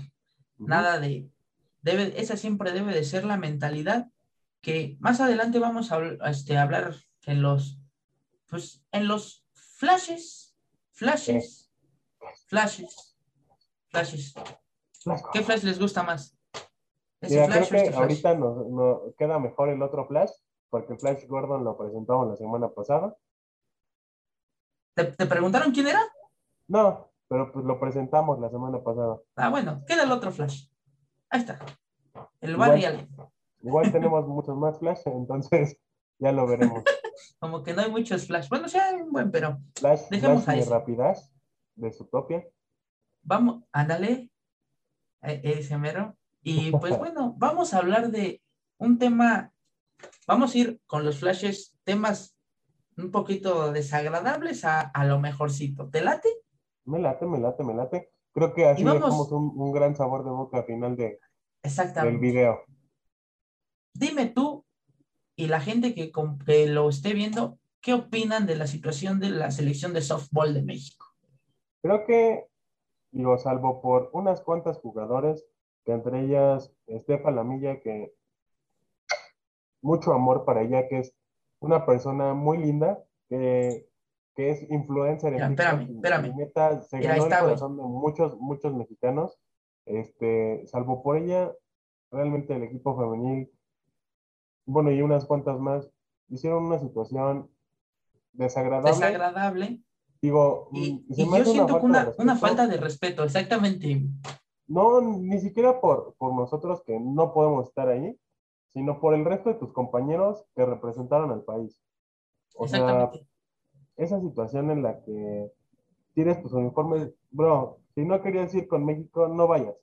Speaker 3: nada de, debe, esa siempre debe de ser la mentalidad que más adelante vamos a, este, hablar en los, pues en los flashes, flashes, flashes, flashes. ¿Qué flash les gusta más?
Speaker 2: ¿Ese flash creo que este ahorita nos, queda mejor el otro flash, porque Flash Gordon lo presentamos la semana pasada.
Speaker 3: ¿Te, preguntaron quién era?
Speaker 2: No, pero pues lo presentamos la semana pasada.
Speaker 3: Ah, bueno, queda el otro Flash. Ahí está. El Barry Allen.
Speaker 2: Igual tenemos muchos más Flash, entonces ya lo veremos.
Speaker 3: Como que no hay muchos Flash. Bueno, sí hay un buen, pero.
Speaker 2: Flash, dejemos Flash de Rapidez, de Zootopia.
Speaker 3: Vamos, ándale. Eh, ese mero. Y pues bueno, vamos a hablar de un tema Vamos a ir con los flashes, temas un poquito desagradables a, lo mejorcito. ¿Te late?
Speaker 2: Me late, me late, me late. Creo que así dejamos un, gran sabor de boca al final de, del video.
Speaker 3: Dime tú y la gente que, que lo esté viendo, ¿qué opinan de la situación de la selección de softball de México?
Speaker 2: Creo que, digo, salvo por unas cuantas jugadores, que entre ellas Estefa Lamilla, que mucho amor para ella, que es una persona muy linda, que, que es influencer
Speaker 3: en espérame, espérame.
Speaker 2: se ganó el corazón de muchos, muchos mexicanos. Este, salvo por ella, realmente el equipo femenil, bueno, y unas cuantas más, hicieron una situación desagradable.
Speaker 3: Desagradable.
Speaker 2: Digo,
Speaker 3: y, mm, yo siento una, una, falta de respeto, exactamente.
Speaker 2: No, ni siquiera por, por nosotros que no podemos estar ahí, sino por el resto de tus compañeros que representaron al país. O sea, esa situación en la que tienes tus uniformes, bro, si no querías ir con México, no vayas.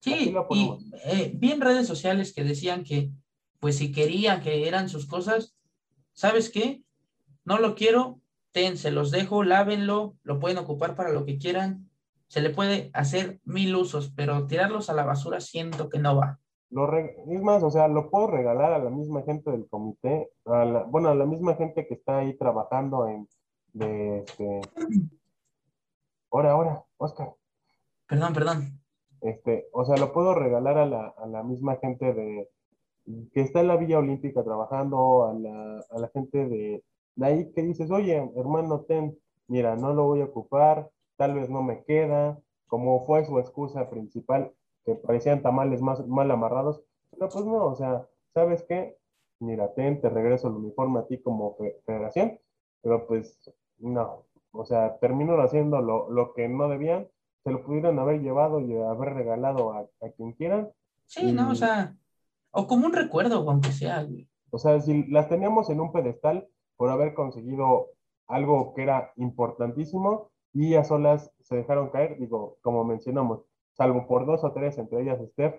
Speaker 3: Sí, y eh, vi en redes sociales que decían que, pues si querían que eran sus cosas, ¿sabes qué? No lo quiero, ten, se los dejo, lávenlo, lo pueden ocupar para lo que quieran. Se le puede hacer mil usos, pero tirarlos a la basura siento que no va.
Speaker 2: Lo es más, o sea, lo puedo regalar a la misma gente del comité, a bueno, a la misma gente que está ahí trabajando en, de, este... Ahora, ahora, Oscar.
Speaker 3: Perdón, perdón.
Speaker 2: Este, o sea, lo puedo regalar a la, a la misma gente de, que está en la Villa Olímpica trabajando, a la, a la gente de, de ahí que dices, oye, hermano, ten, mira, no lo voy a ocupar, tal vez no me queda, como fue su excusa principal, que parecían tamales más mal amarrados, pero pues no, o sea, ¿sabes qué? Mira, ten, te regreso el uniforme a ti como federación, pero pues no, o sea, terminó haciendo lo, lo que no debían, se lo pudieron haber llevado y haber regalado a, a quien quieran.
Speaker 3: Sí, no, o sea, o como un recuerdo, aunque sea,
Speaker 2: O sea, si las teníamos en un pedestal por haber conseguido algo que era importantísimo y a solas se dejaron caer, digo, como mencionamos, salvo por dos o tres, entre ellas Steph,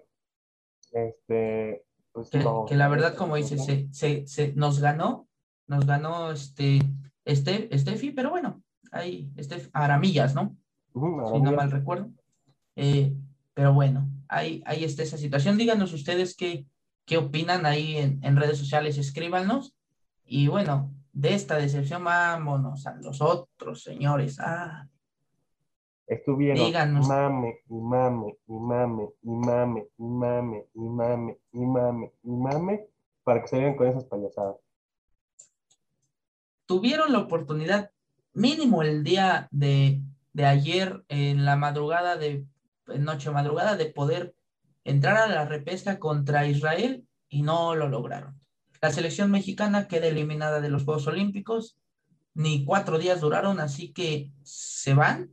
Speaker 2: este, pues
Speaker 3: que, la verdad, como dices, se, se, se, nos ganó, nos ganó este, este, Steffi, pero bueno, ahí, Steph, Aramillas, ¿no? Si no mal recuerdo. Eh, pero bueno, ahí, ahí está esa situación. Díganos ustedes qué, qué opinan ahí en, en, redes sociales, escríbanos. Y bueno, de esta decepción, vámonos a los otros señores. Ah,
Speaker 2: Estuvieron Díganos. mame y mame y mame y mame y mame y mame y mame y mame para que salieran con esas payasadas.
Speaker 3: Tuvieron la oportunidad mínimo el día de, de ayer en la madrugada de noche madrugada de poder entrar a la repesca contra Israel y no lo lograron. La selección mexicana queda eliminada de los Juegos Olímpicos, ni cuatro días duraron, así que se van,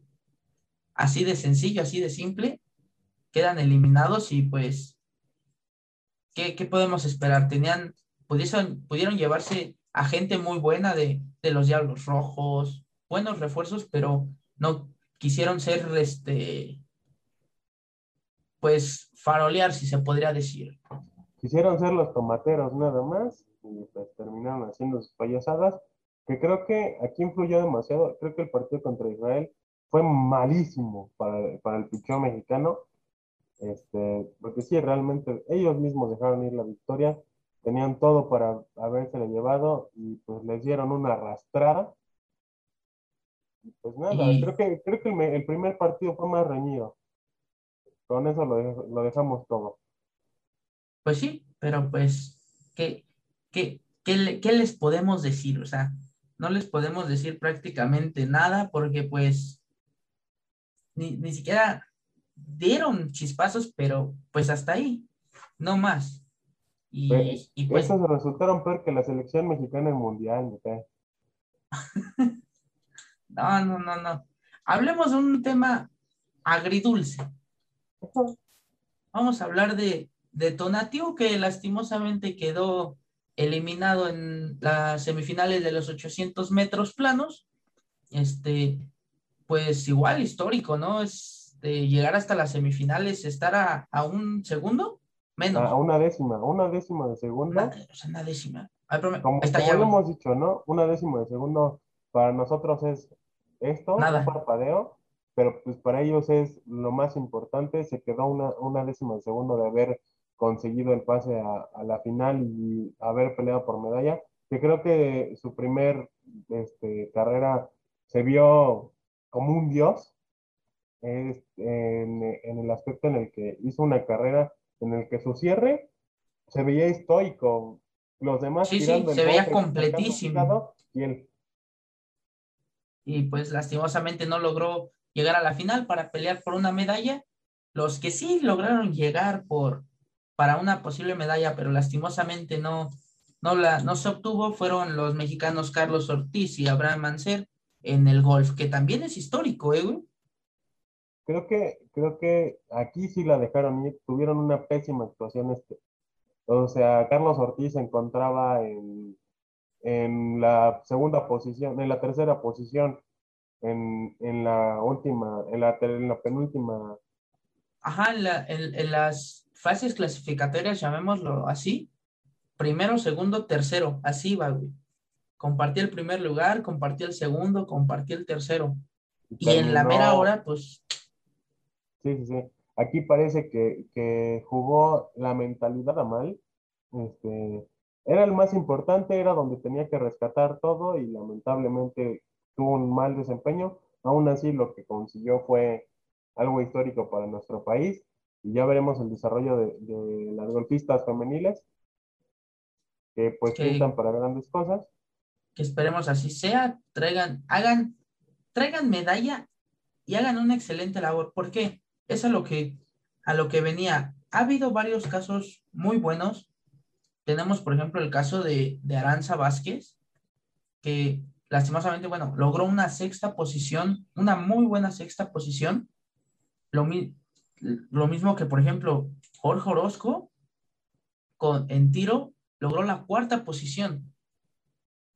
Speaker 3: así de sencillo, así de simple, quedan eliminados y pues, ¿qué, podemos esperar? Tenían, pudieron, pudieron llevarse a gente muy buena de, de los Diablos Rojos, buenos refuerzos, pero no quisieron ser este pues farolear, si se podría decir.
Speaker 2: Quisieron ser los tomateros nada más y pues terminaron haciendo sus payasadas, que creo que aquí influyó demasiado. Creo que el partido contra Israel fue malísimo para, para el pichón mexicano, este, porque sí, realmente ellos mismos dejaron ir la victoria, tenían todo para habérsela llevado y pues les dieron una arrastrada. Y pues nada, creo que, creo que el, el primer partido fue más reñido. Con eso lo, dejamos todo.
Speaker 3: Pues sí, pero pues, ¿qué, qué, qué, les podemos decir? O sea, no les podemos decir prácticamente nada porque pues ni, siquiera dieron chispazos, pero pues hasta ahí, no más.
Speaker 2: Y, pues, y pues, resultaron peor que la selección mexicana en mundial,
Speaker 3: no, no, no, no. Hablemos de un tema agridulce. Vamos a hablar de, de Tonatiuh, que lastimosamente quedó eliminado en las semifinales de los 800 metros planos. Este, pues igual histórico, ¿no? Es de llegar hasta las semifinales, estar a, a un segundo, menos.
Speaker 2: A una décima, una décima de segundo.
Speaker 3: Una, o sea, una décima.
Speaker 2: como, ya lo hemos dicho, ¿no? Una décima de segundo para nosotros es esto, Nada. un parpadeo pero pues para ellos es lo más importante, se quedó una, una décima de segundo de haber conseguido el pase a, la final y haber peleado por medalla, que creo que su primer este, carrera se vio como un dios en, en, el aspecto en el que hizo una carrera en el que su cierre se veía estoico, los demás
Speaker 3: sí, sí, se veía completísimo.
Speaker 2: Y, él.
Speaker 3: Y pues lastimosamente no logró llegar a la final para pelear por una medalla. Los que sí lograron llegar por, para una posible medalla, pero lastimosamente no, no, la, no se obtuvo, fueron los mexicanos Carlos Ortiz y Abraham Mancer en el golf, que también es histórico, ¿eh, güey?
Speaker 2: Creo que, creo que aquí sí la dejaron tuvieron una pésima actuación este. O sea, Carlos Ortiz se encontraba en, en la segunda posición, en la tercera posición, en, en la última, en la, en la penúltima.
Speaker 3: Ajá, en, la, en, las fases clasificatorias, llamémoslo así, primero, segundo, tercero, así va, güey. Compartí el primer lugar, compartí el segundo, compartí el tercero. Y, en la mera hora, pues
Speaker 2: Sí, sí, sí. Aquí parece que, jugó la mentalidad a mal. Este, era el más importante, era donde tenía que rescatar todo y lamentablemente tuvo un mal desempeño. Aún así, lo que consiguió fue algo histórico para nuestro país y ya veremos el desarrollo de, las golfistas femeniles que pues pintan para grandes cosas.
Speaker 3: Que esperemos así sea, traigan, hagan, traigan medalla y hagan una excelente labor. ¿Por qué? es a lo que, a lo que venía. Ha habido varios casos muy buenos. Tenemos, por ejemplo, el caso de, Aranza Vázquez, que lastimosamente, bueno, logró una sexta posición, una muy buena sexta posición. Lo, lo mismo que, por ejemplo, Jorge Orozco con, en tiro logró la cuarta posición.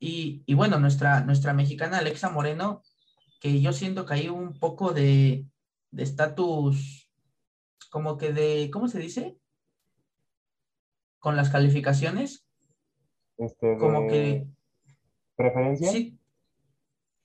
Speaker 3: Y, y, bueno, nuestra, nuestra mexicana Alexa Moreno, que yo siento que hay un poco de, de estatus, como que de, ¿cómo se dice? Con las calificaciones.
Speaker 2: Este,
Speaker 3: como que...
Speaker 2: ¿Preferencia?
Speaker 3: Sí.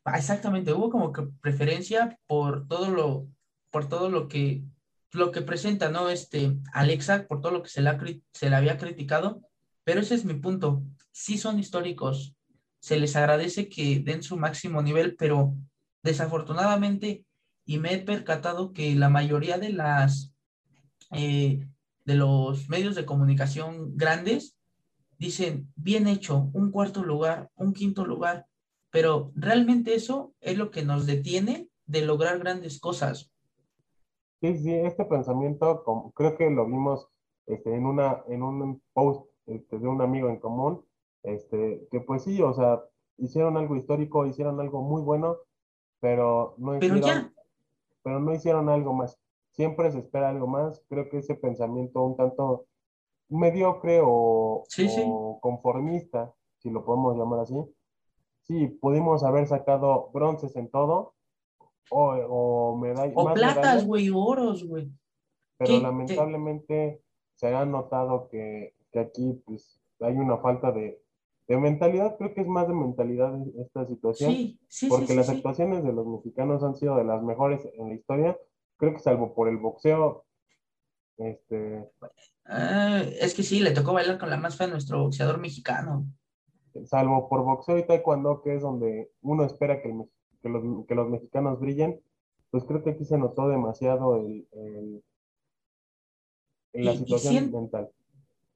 Speaker 3: Ah, exactamente, hubo como que preferencia por todo lo, por todo lo que, lo que presenta, ¿no? Este, Alexa, por todo lo que se le, se le había criticado, pero ese es mi punto. Sí son históricos, se les agradece que den su máximo nivel, pero desafortunadamente y me he percatado que la mayoría de las eh, de los medios de comunicación grandes dicen bien hecho, un cuarto lugar, un quinto lugar, pero realmente eso es lo que nos detiene de lograr grandes cosas.
Speaker 2: Sí, sí, este pensamiento creo que lo vimos este, en, una, en un post este, de un amigo en común, este, que pues sí, o sea, hicieron algo histórico, hicieron algo muy bueno, pero no
Speaker 3: hicieron, pero ya
Speaker 2: pero no hicieron algo más. Siempre se espera algo más. Creo que ese pensamiento un tanto mediocre o, conformista, si lo podemos llamar así. Sí, pudimos haber sacado bronces en todo o, o medallas.
Speaker 3: O platas, güey, oros, güey.
Speaker 2: Pero lamentablemente se ha notado que, que aquí pues, hay una falta de, de mentalidad, creo que es más de mentalidad esta situación.
Speaker 3: Sí, sí,
Speaker 2: porque
Speaker 3: sí,
Speaker 2: las actuaciones de los mexicanos han sido de las mejores en la historia. Creo que salvo por el boxeo. Este.
Speaker 3: Ah, es que sí, le tocó bailar con la más fea a nuestro boxeador mexicano.
Speaker 2: Salvo por boxeo y taekwondo, que es donde uno espera que, que, los, que los, mexicanos brillen, pues creo que aquí se notó demasiado el, la situación mental.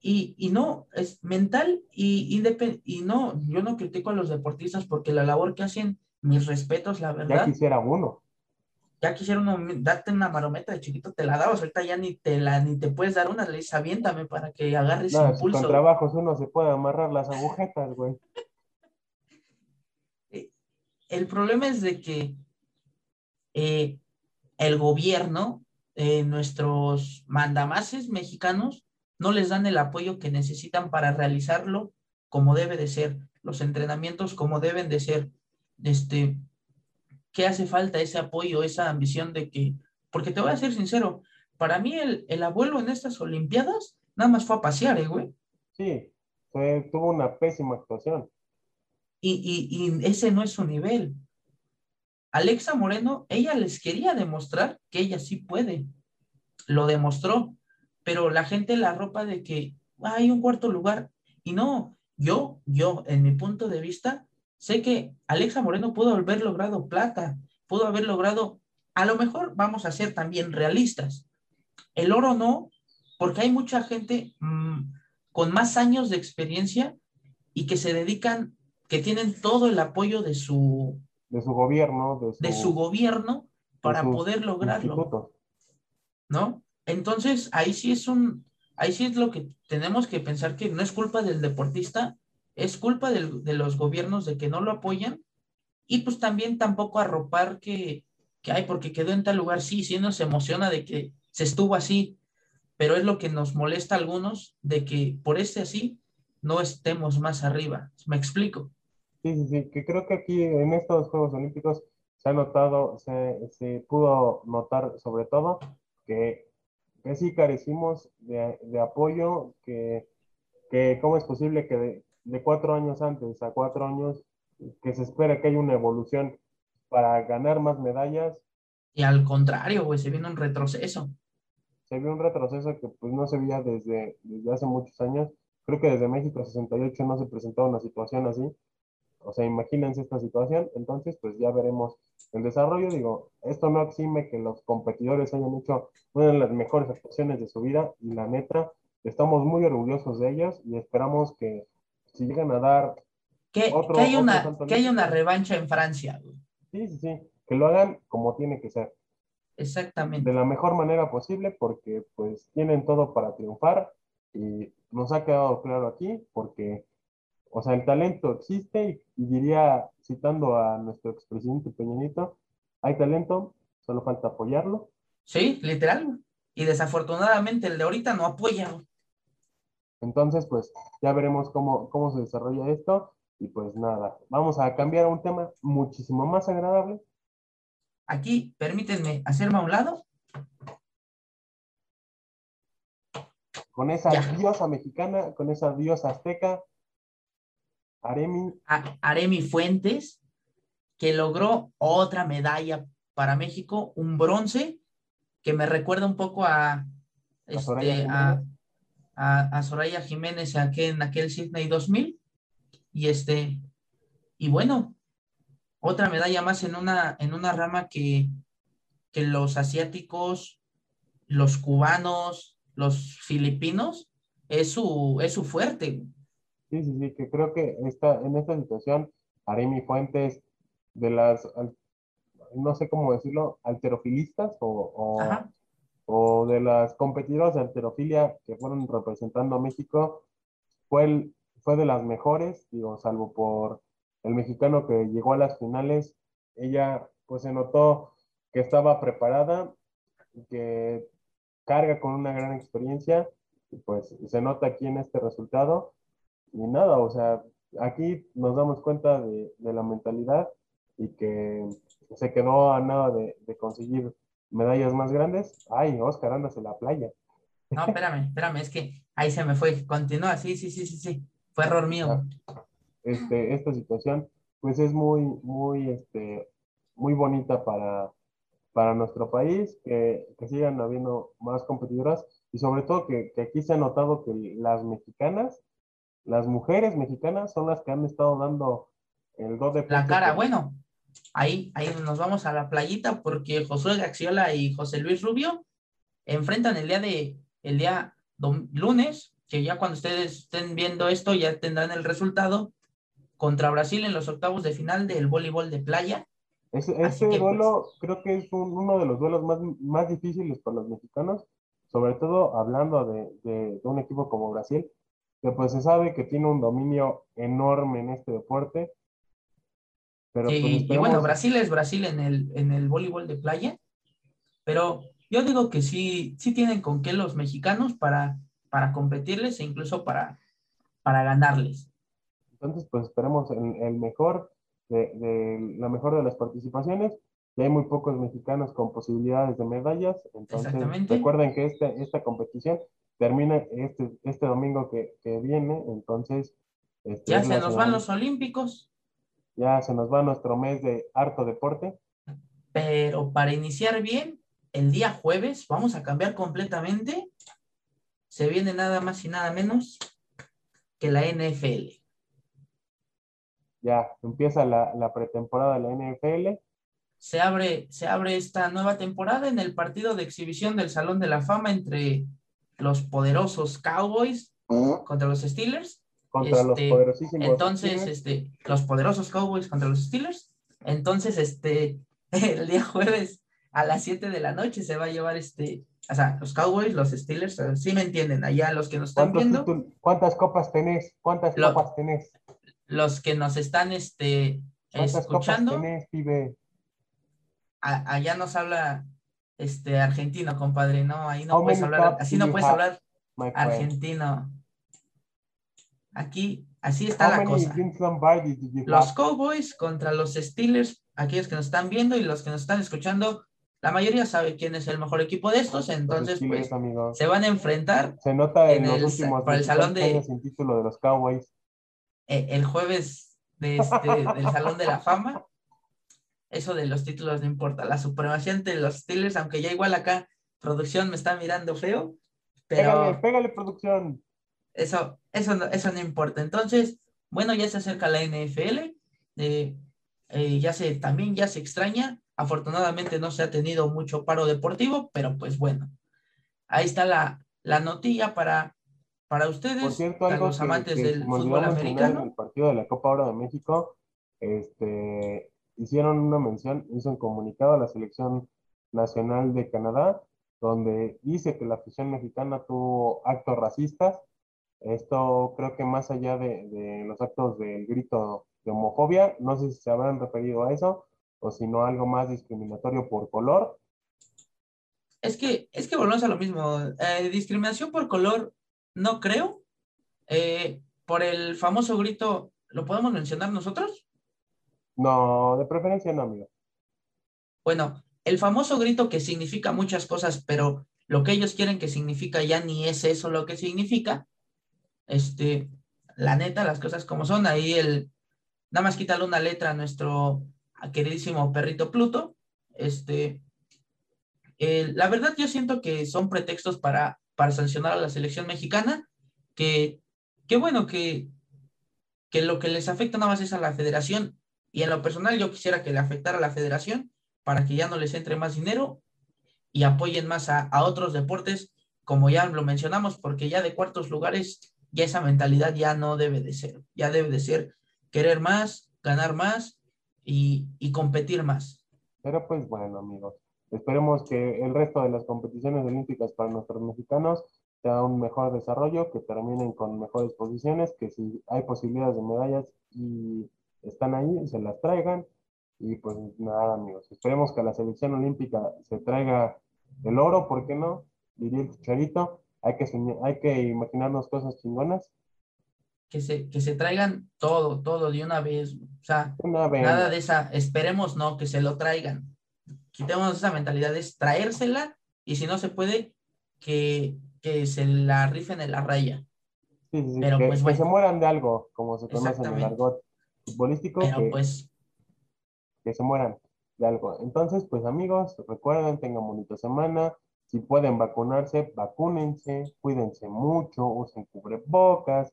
Speaker 3: Y, y, no, es mental y. Y no, yo no critico a los deportistas porque la labor que hacen, mis respetos, la verdad.
Speaker 2: Ya quisiera uno.
Speaker 3: Ya quisiera uno, darte una marometa de chiquito, te la dabas, ahorita ya ni te la, ni te puedes dar una, le dices, aviéntame para que agarres
Speaker 2: no, impulso. con trabajos uno se puede amarrar las agujetas, güey.
Speaker 3: Eh, el problema es de que eh, el gobierno, eh, nuestros mandamases mexicanos, no les dan el apoyo que necesitan para realizarlo como debe de ser, los entrenamientos como deben de ser. Este, ¿Qué hace falta ese apoyo, esa ambición de que, porque te voy a ser sincero, para mí el, el abuelo en estas Olimpiadas nada más fue a pasear, ¿eh, güey?
Speaker 2: Sí, fue, tuvo una pésima actuación.
Speaker 3: Y, y, y ese no es su nivel. Alexa Moreno, ella les quería demostrar que ella sí puede. Lo demostró pero la gente la ropa de que hay un cuarto lugar. Y no, yo, yo, en mi punto de vista, sé que Alexa Moreno pudo haber logrado plata, pudo haber logrado, a lo mejor vamos a ser también realistas. El oro no, porque hay mucha gente mm, con más años de experiencia y que se dedican, que tienen todo el apoyo de su,
Speaker 2: de su gobierno,
Speaker 3: de su, gobierno para poder lograrlo. ¿No? Entonces, ahí sí es un, ahí sí es lo que tenemos que pensar que no es culpa del deportista, es culpa de los gobiernos de que no lo apoyan y pues también tampoco arropar que, que hay porque quedó en tal lugar, sí, sí nos emociona de que se estuvo así, pero es lo que nos molesta a algunos de que por este así no estemos más arriba. ¿Me explico?
Speaker 2: Sí, sí, sí, que creo que aquí en estos Juegos Olímpicos se ha notado, se, pudo notar sobre todo que, que sí carecimos de, apoyo, que, que cómo es posible que de, cuatro años antes a cuatro años, que se espera que haya una evolución para ganar más medallas.
Speaker 3: Y al contrario, güey, se viene un retroceso.
Speaker 2: Se vio un retroceso que pues no se veía desde, desde hace muchos años. Creo que desde México 68 no se presentaba una situación así o sea, imagínense esta situación, entonces pues ya veremos el desarrollo. Digo, esto no exime que los competidores hayan hecho una de las mejores actuaciones de su vida y la neta, estamos muy orgullosos de ellos y esperamos que si llegan a dar...
Speaker 3: Que, otro, que, hay, una, que hay una revancha en Francia.
Speaker 2: Sí, sí, sí, que lo hagan como tiene que ser.
Speaker 3: Exactamente.
Speaker 2: De la mejor manera posible porque pues tienen todo para triunfar y nos ha quedado claro aquí porque o sea, el talento existe y, diría, citando a nuestro expresidente Peñanito, hay talento, solo falta apoyarlo.
Speaker 3: Sí, literal. Y desafortunadamente el de ahorita no apoya.
Speaker 2: Entonces, pues ya veremos cómo, cómo se desarrolla esto. Y pues nada, vamos a cambiar a un tema muchísimo más agradable.
Speaker 3: Aquí, permítanme hacerme a un lado.
Speaker 2: Con esa diosa mexicana, con esa diosa azteca, Aremi.
Speaker 3: Aremi Fuentes, que logró otra medalla para México, un bronce, que me recuerda un poco a, este, a, a, Soraya Jiménez aquel, en aquel Sydney 2000. Y este, y bueno, otra medalla más en una, en una rama que, que los asiáticos, los cubanos, los filipinos, es su, es su fuerte.
Speaker 2: Sí, sí, sí, que creo que esta, en esta situación, Aremi Fuentes, de las, no sé cómo decirlo, alterofilistas o, o, de las competidoras de alterofilia que fueron representando a México, fue, fue de las mejores, digo, salvo por el mexicano que llegó a las finales, ella pues se notó que estaba preparada, que carga con una gran experiencia, y pues se nota aquí en este resultado. Y nada, o sea, aquí nos damos cuenta de, la mentalidad y que se quedó a nada de, conseguir medallas más grandes. Ay, Oscar, andas en la playa.
Speaker 3: No, espérame, espérame, es que ahí se me fue. Continúa, sí, sí, sí, sí, sí. Fue error mío.
Speaker 2: Ah, este, esta situación, pues es muy, muy, este, muy bonita para, para nuestro país, que, que sigan habiendo más competidoras y sobre todo que, que aquí se ha notado que las mexicanas las mujeres mexicanas son las que han estado dando el dos de
Speaker 3: La cara, bueno, ahí, ahí nos vamos a la playita porque Josué Gaxiola y José Luis Rubio enfrentan el día de, el día lunes, que ya cuando ustedes estén viendo esto ya tendrán el resultado, contra Brasil en los octavos de final del voleibol de playa.
Speaker 2: Ese, duelo pues, creo que es uno de los duelos más, más difíciles para los mexicanos, sobre todo hablando de, de un equipo como Brasil, que pues se sabe que tiene un dominio enorme en este deporte.
Speaker 3: Pero pues, y, bueno, Brasil es Brasil en el, en el voleibol de playa, pero yo digo que sí, sí tienen con qué los mexicanos para, para competirles e incluso para, para ganarles.
Speaker 2: Entonces, pues esperemos el, el mejor, de, de, la mejor de las participaciones. Y hay muy pocos mexicanos con posibilidades de medallas. Entonces, recuerden que esta, esta competición termina este, este domingo que, viene, entonces...
Speaker 3: Este, ya se nos van los Olímpicos.
Speaker 2: Ya se nos va nuestro mes de harto deporte.
Speaker 3: Pero para iniciar bien, el día jueves vamos a cambiar completamente. Se viene nada más y nada menos que la NFL.
Speaker 2: Ya, empieza la, la pretemporada de la NFL.
Speaker 3: Se abre, se abre esta nueva temporada en el partido de exhibición del Salón de la Fama entre los poderosos Cowboys contra los Steelers.
Speaker 2: Contra los este, poderosísimos.
Speaker 3: Entonces, este, los poderosos Cowboys contra los Steelers. Entonces, este, el día jueves a las 7 de la noche se va a llevar este, o sea, los Cowboys, los Steelers, sí me entienden, allá los que nos están viendo.
Speaker 2: ¿Cuántas copas tenés? ¿Cuántas copas tenés?
Speaker 3: Los que nos están este, escuchando. Copas tenés, pibe? allá nos habla este argentino, compadre, no, ahí no puedes hablar, así no puedes hablar argentino. Aquí, así está la cosa. Los Cowboys contra los Steelers, aquellos que nos están viendo y los que nos están escuchando, la mayoría sabe quién es el mejor equipo de estos, entonces pues se van a enfrentar.
Speaker 2: Se nota en, el, el salón de título de los Cowboys.
Speaker 3: Eh, el jueves de este, del salón de la fama. Eso de los títulos no importa, la supremacía de los Steelers, aunque ya igual acá producción me está mirando feo, pero
Speaker 2: pégale, pégale producción.
Speaker 3: Eso, eso no, eso no importa. Entonces, bueno, ya se acerca la NFL. Eh, eh, ya se, también ya se extraña. Afortunadamente no se ha tenido mucho paro deportivo, pero pues bueno, ahí está la, la notilla para, para ustedes,
Speaker 2: para los amantes del fútbol americano. el partido de la Copa Oro de México, este, hicieron una mención, hizo un comunicado a la selección nacional de Canadá, donde dice que la afición mexicana tuvo actos racistas. Esto creo que más allá de, de los actos del grito de homofobia, no sé si se habrán referido a eso o si no algo más discriminatorio por color.
Speaker 3: Es que, es que volvemos a lo mismo. Eh, discriminación por color, no creo. Eh, por el famoso grito, ¿lo podemos mencionar nosotros?
Speaker 2: No, de preferencia no, amigo.
Speaker 3: Bueno, el famoso grito que significa muchas cosas, pero lo que ellos quieren que significa ya ni es eso lo que significa. Este, la neta, las cosas como son, ahí el, nada más quítale una letra a nuestro queridísimo perrito Pluto. Este, la verdad yo siento que son pretextos para, para sancionar a la selección mexicana, que, bueno, que, que lo que les afecta nada más es a la federación, y en lo personal yo quisiera que le afectara a la federación para que ya no les entre más dinero y apoyen más a, a otros deportes, como ya lo mencionamos, porque ya de cuartos lugares, ya esa mentalidad ya no debe de ser, ya debe de ser querer más, ganar más y, y competir más.
Speaker 2: Pero pues bueno, amigos, esperemos que el resto de las competiciones olímpicas para nuestros mexicanos sea un mejor desarrollo, que terminen con mejores posiciones, que si hay posibilidades de medallas y están ahí, se las traigan. Y pues nada, amigos, esperemos que a la selección olímpica se traiga el oro, ¿por qué no? Diría el chicharito, hay que, hay que imaginarnos cosas chingonas
Speaker 3: que se, que se traigan todo, todo de una vez. O sea, nada de esa, esperemos no, que se lo traigan. Quitemos esa mentalidad, es traérsela y si no se puede, que, que se la rifen en la raya.
Speaker 2: Sí, sí, Pero que, pues, que se mueran de algo, como se conoce en el argot futbolístico.
Speaker 3: Pero que, pues.
Speaker 2: Que se mueran de algo. Entonces, pues amigos, recuerden, tengan bonita semana. Si pueden vacunarse, vacúnense, cuídense mucho, usen cubrebocas,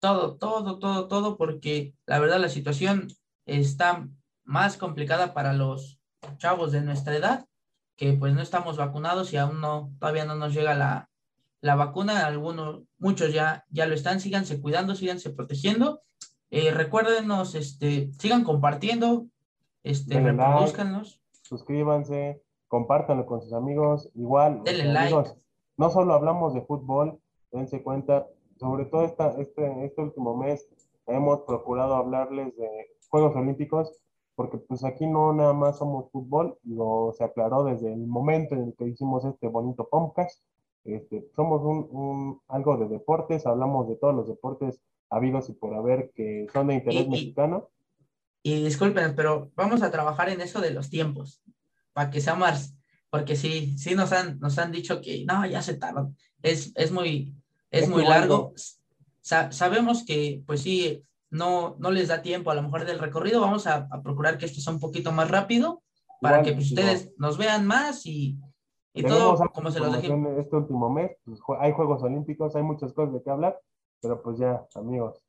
Speaker 3: todo, todo, todo, todo, porque la verdad la situación está más complicada para los chavos de nuestra edad, que pues no estamos vacunados y aún no, todavía no nos llega la, la vacuna. Algunos, muchos ya, ya lo están, síganse cuidando, síganse protegiendo. Eh, recuérdenos, este, sigan compartiendo, este, reproduzcanlos.
Speaker 2: suscríbanse, compártanlo con sus amigos, igual.
Speaker 3: Denle like.
Speaker 2: no solo hablamos de fútbol, dense cuenta, sobre todo esta, este, este último mes hemos procurado hablarles de Juegos Olímpicos, porque pues aquí no nada más somos fútbol, lo se aclaró desde el momento en el que hicimos este bonito podcast. Este, somos un, un, algo de deportes, hablamos de todos los deportes habidos y por haber que son de interés mexicano.
Speaker 3: Y disculpen, pero vamos a trabajar en eso de los tiempos, para que sea más, porque sí, sí nos han, nos han dicho que no, ya se tardan. Es, es muy, es, muy largo. sabemos que, pues sí, no, no les da tiempo a lo mejor del recorrido. Vamos a, procurar que esto sea un poquito más rápido para que pues, ustedes nos vean más y, y todo como se los dejé.
Speaker 2: Este último mes, pues, hay Juegos Olímpicos, hay muchas cosas de qué hablar, pero pues ya, amigos,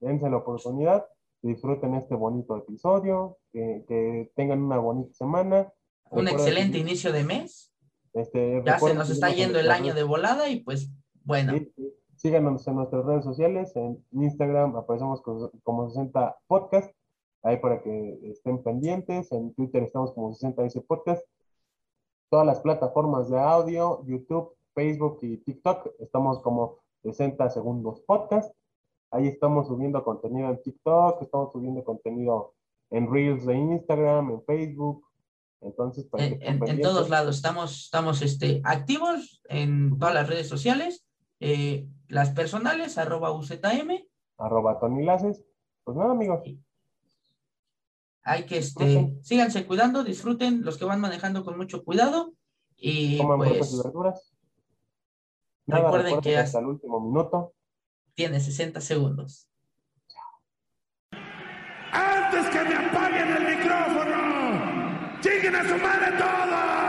Speaker 2: dense la oportunidad, disfruten este bonito episodio, que, que tengan una bonita semana.
Speaker 3: Un excelente inicio de mes. Este, ya se nos está yendo el año de volada y pues bueno.
Speaker 2: Síganos en nuestras redes sociales, en Instagram aparecemos como 60 Podcast ahí para que estén pendientes. En Twitter estamos como 60 ese podcast. Todas las plataformas de audio, YouTube, Facebook y TikTok, estamos como 60 segundos podcast. Ahí estamos subiendo contenido en TikTok, estamos subiendo contenido en Reels de Instagram, en Facebook. Entonces,
Speaker 3: en, todos lados estamos, estamos este, activos en todas las redes sociales, eh, las personales, arroba UZM.
Speaker 2: Arroba Tony Laces. Pues nada, amigos.
Speaker 3: Hay que, este, síganse cuidando, disfruten los que van manejando con mucho cuidado. Y pues,
Speaker 2: y verduras.
Speaker 3: recuerden que
Speaker 2: hasta el último minuto.
Speaker 3: Tiene 60 segundos.
Speaker 4: Antes que me apaguen el micrófono, lleguen a su madre todos.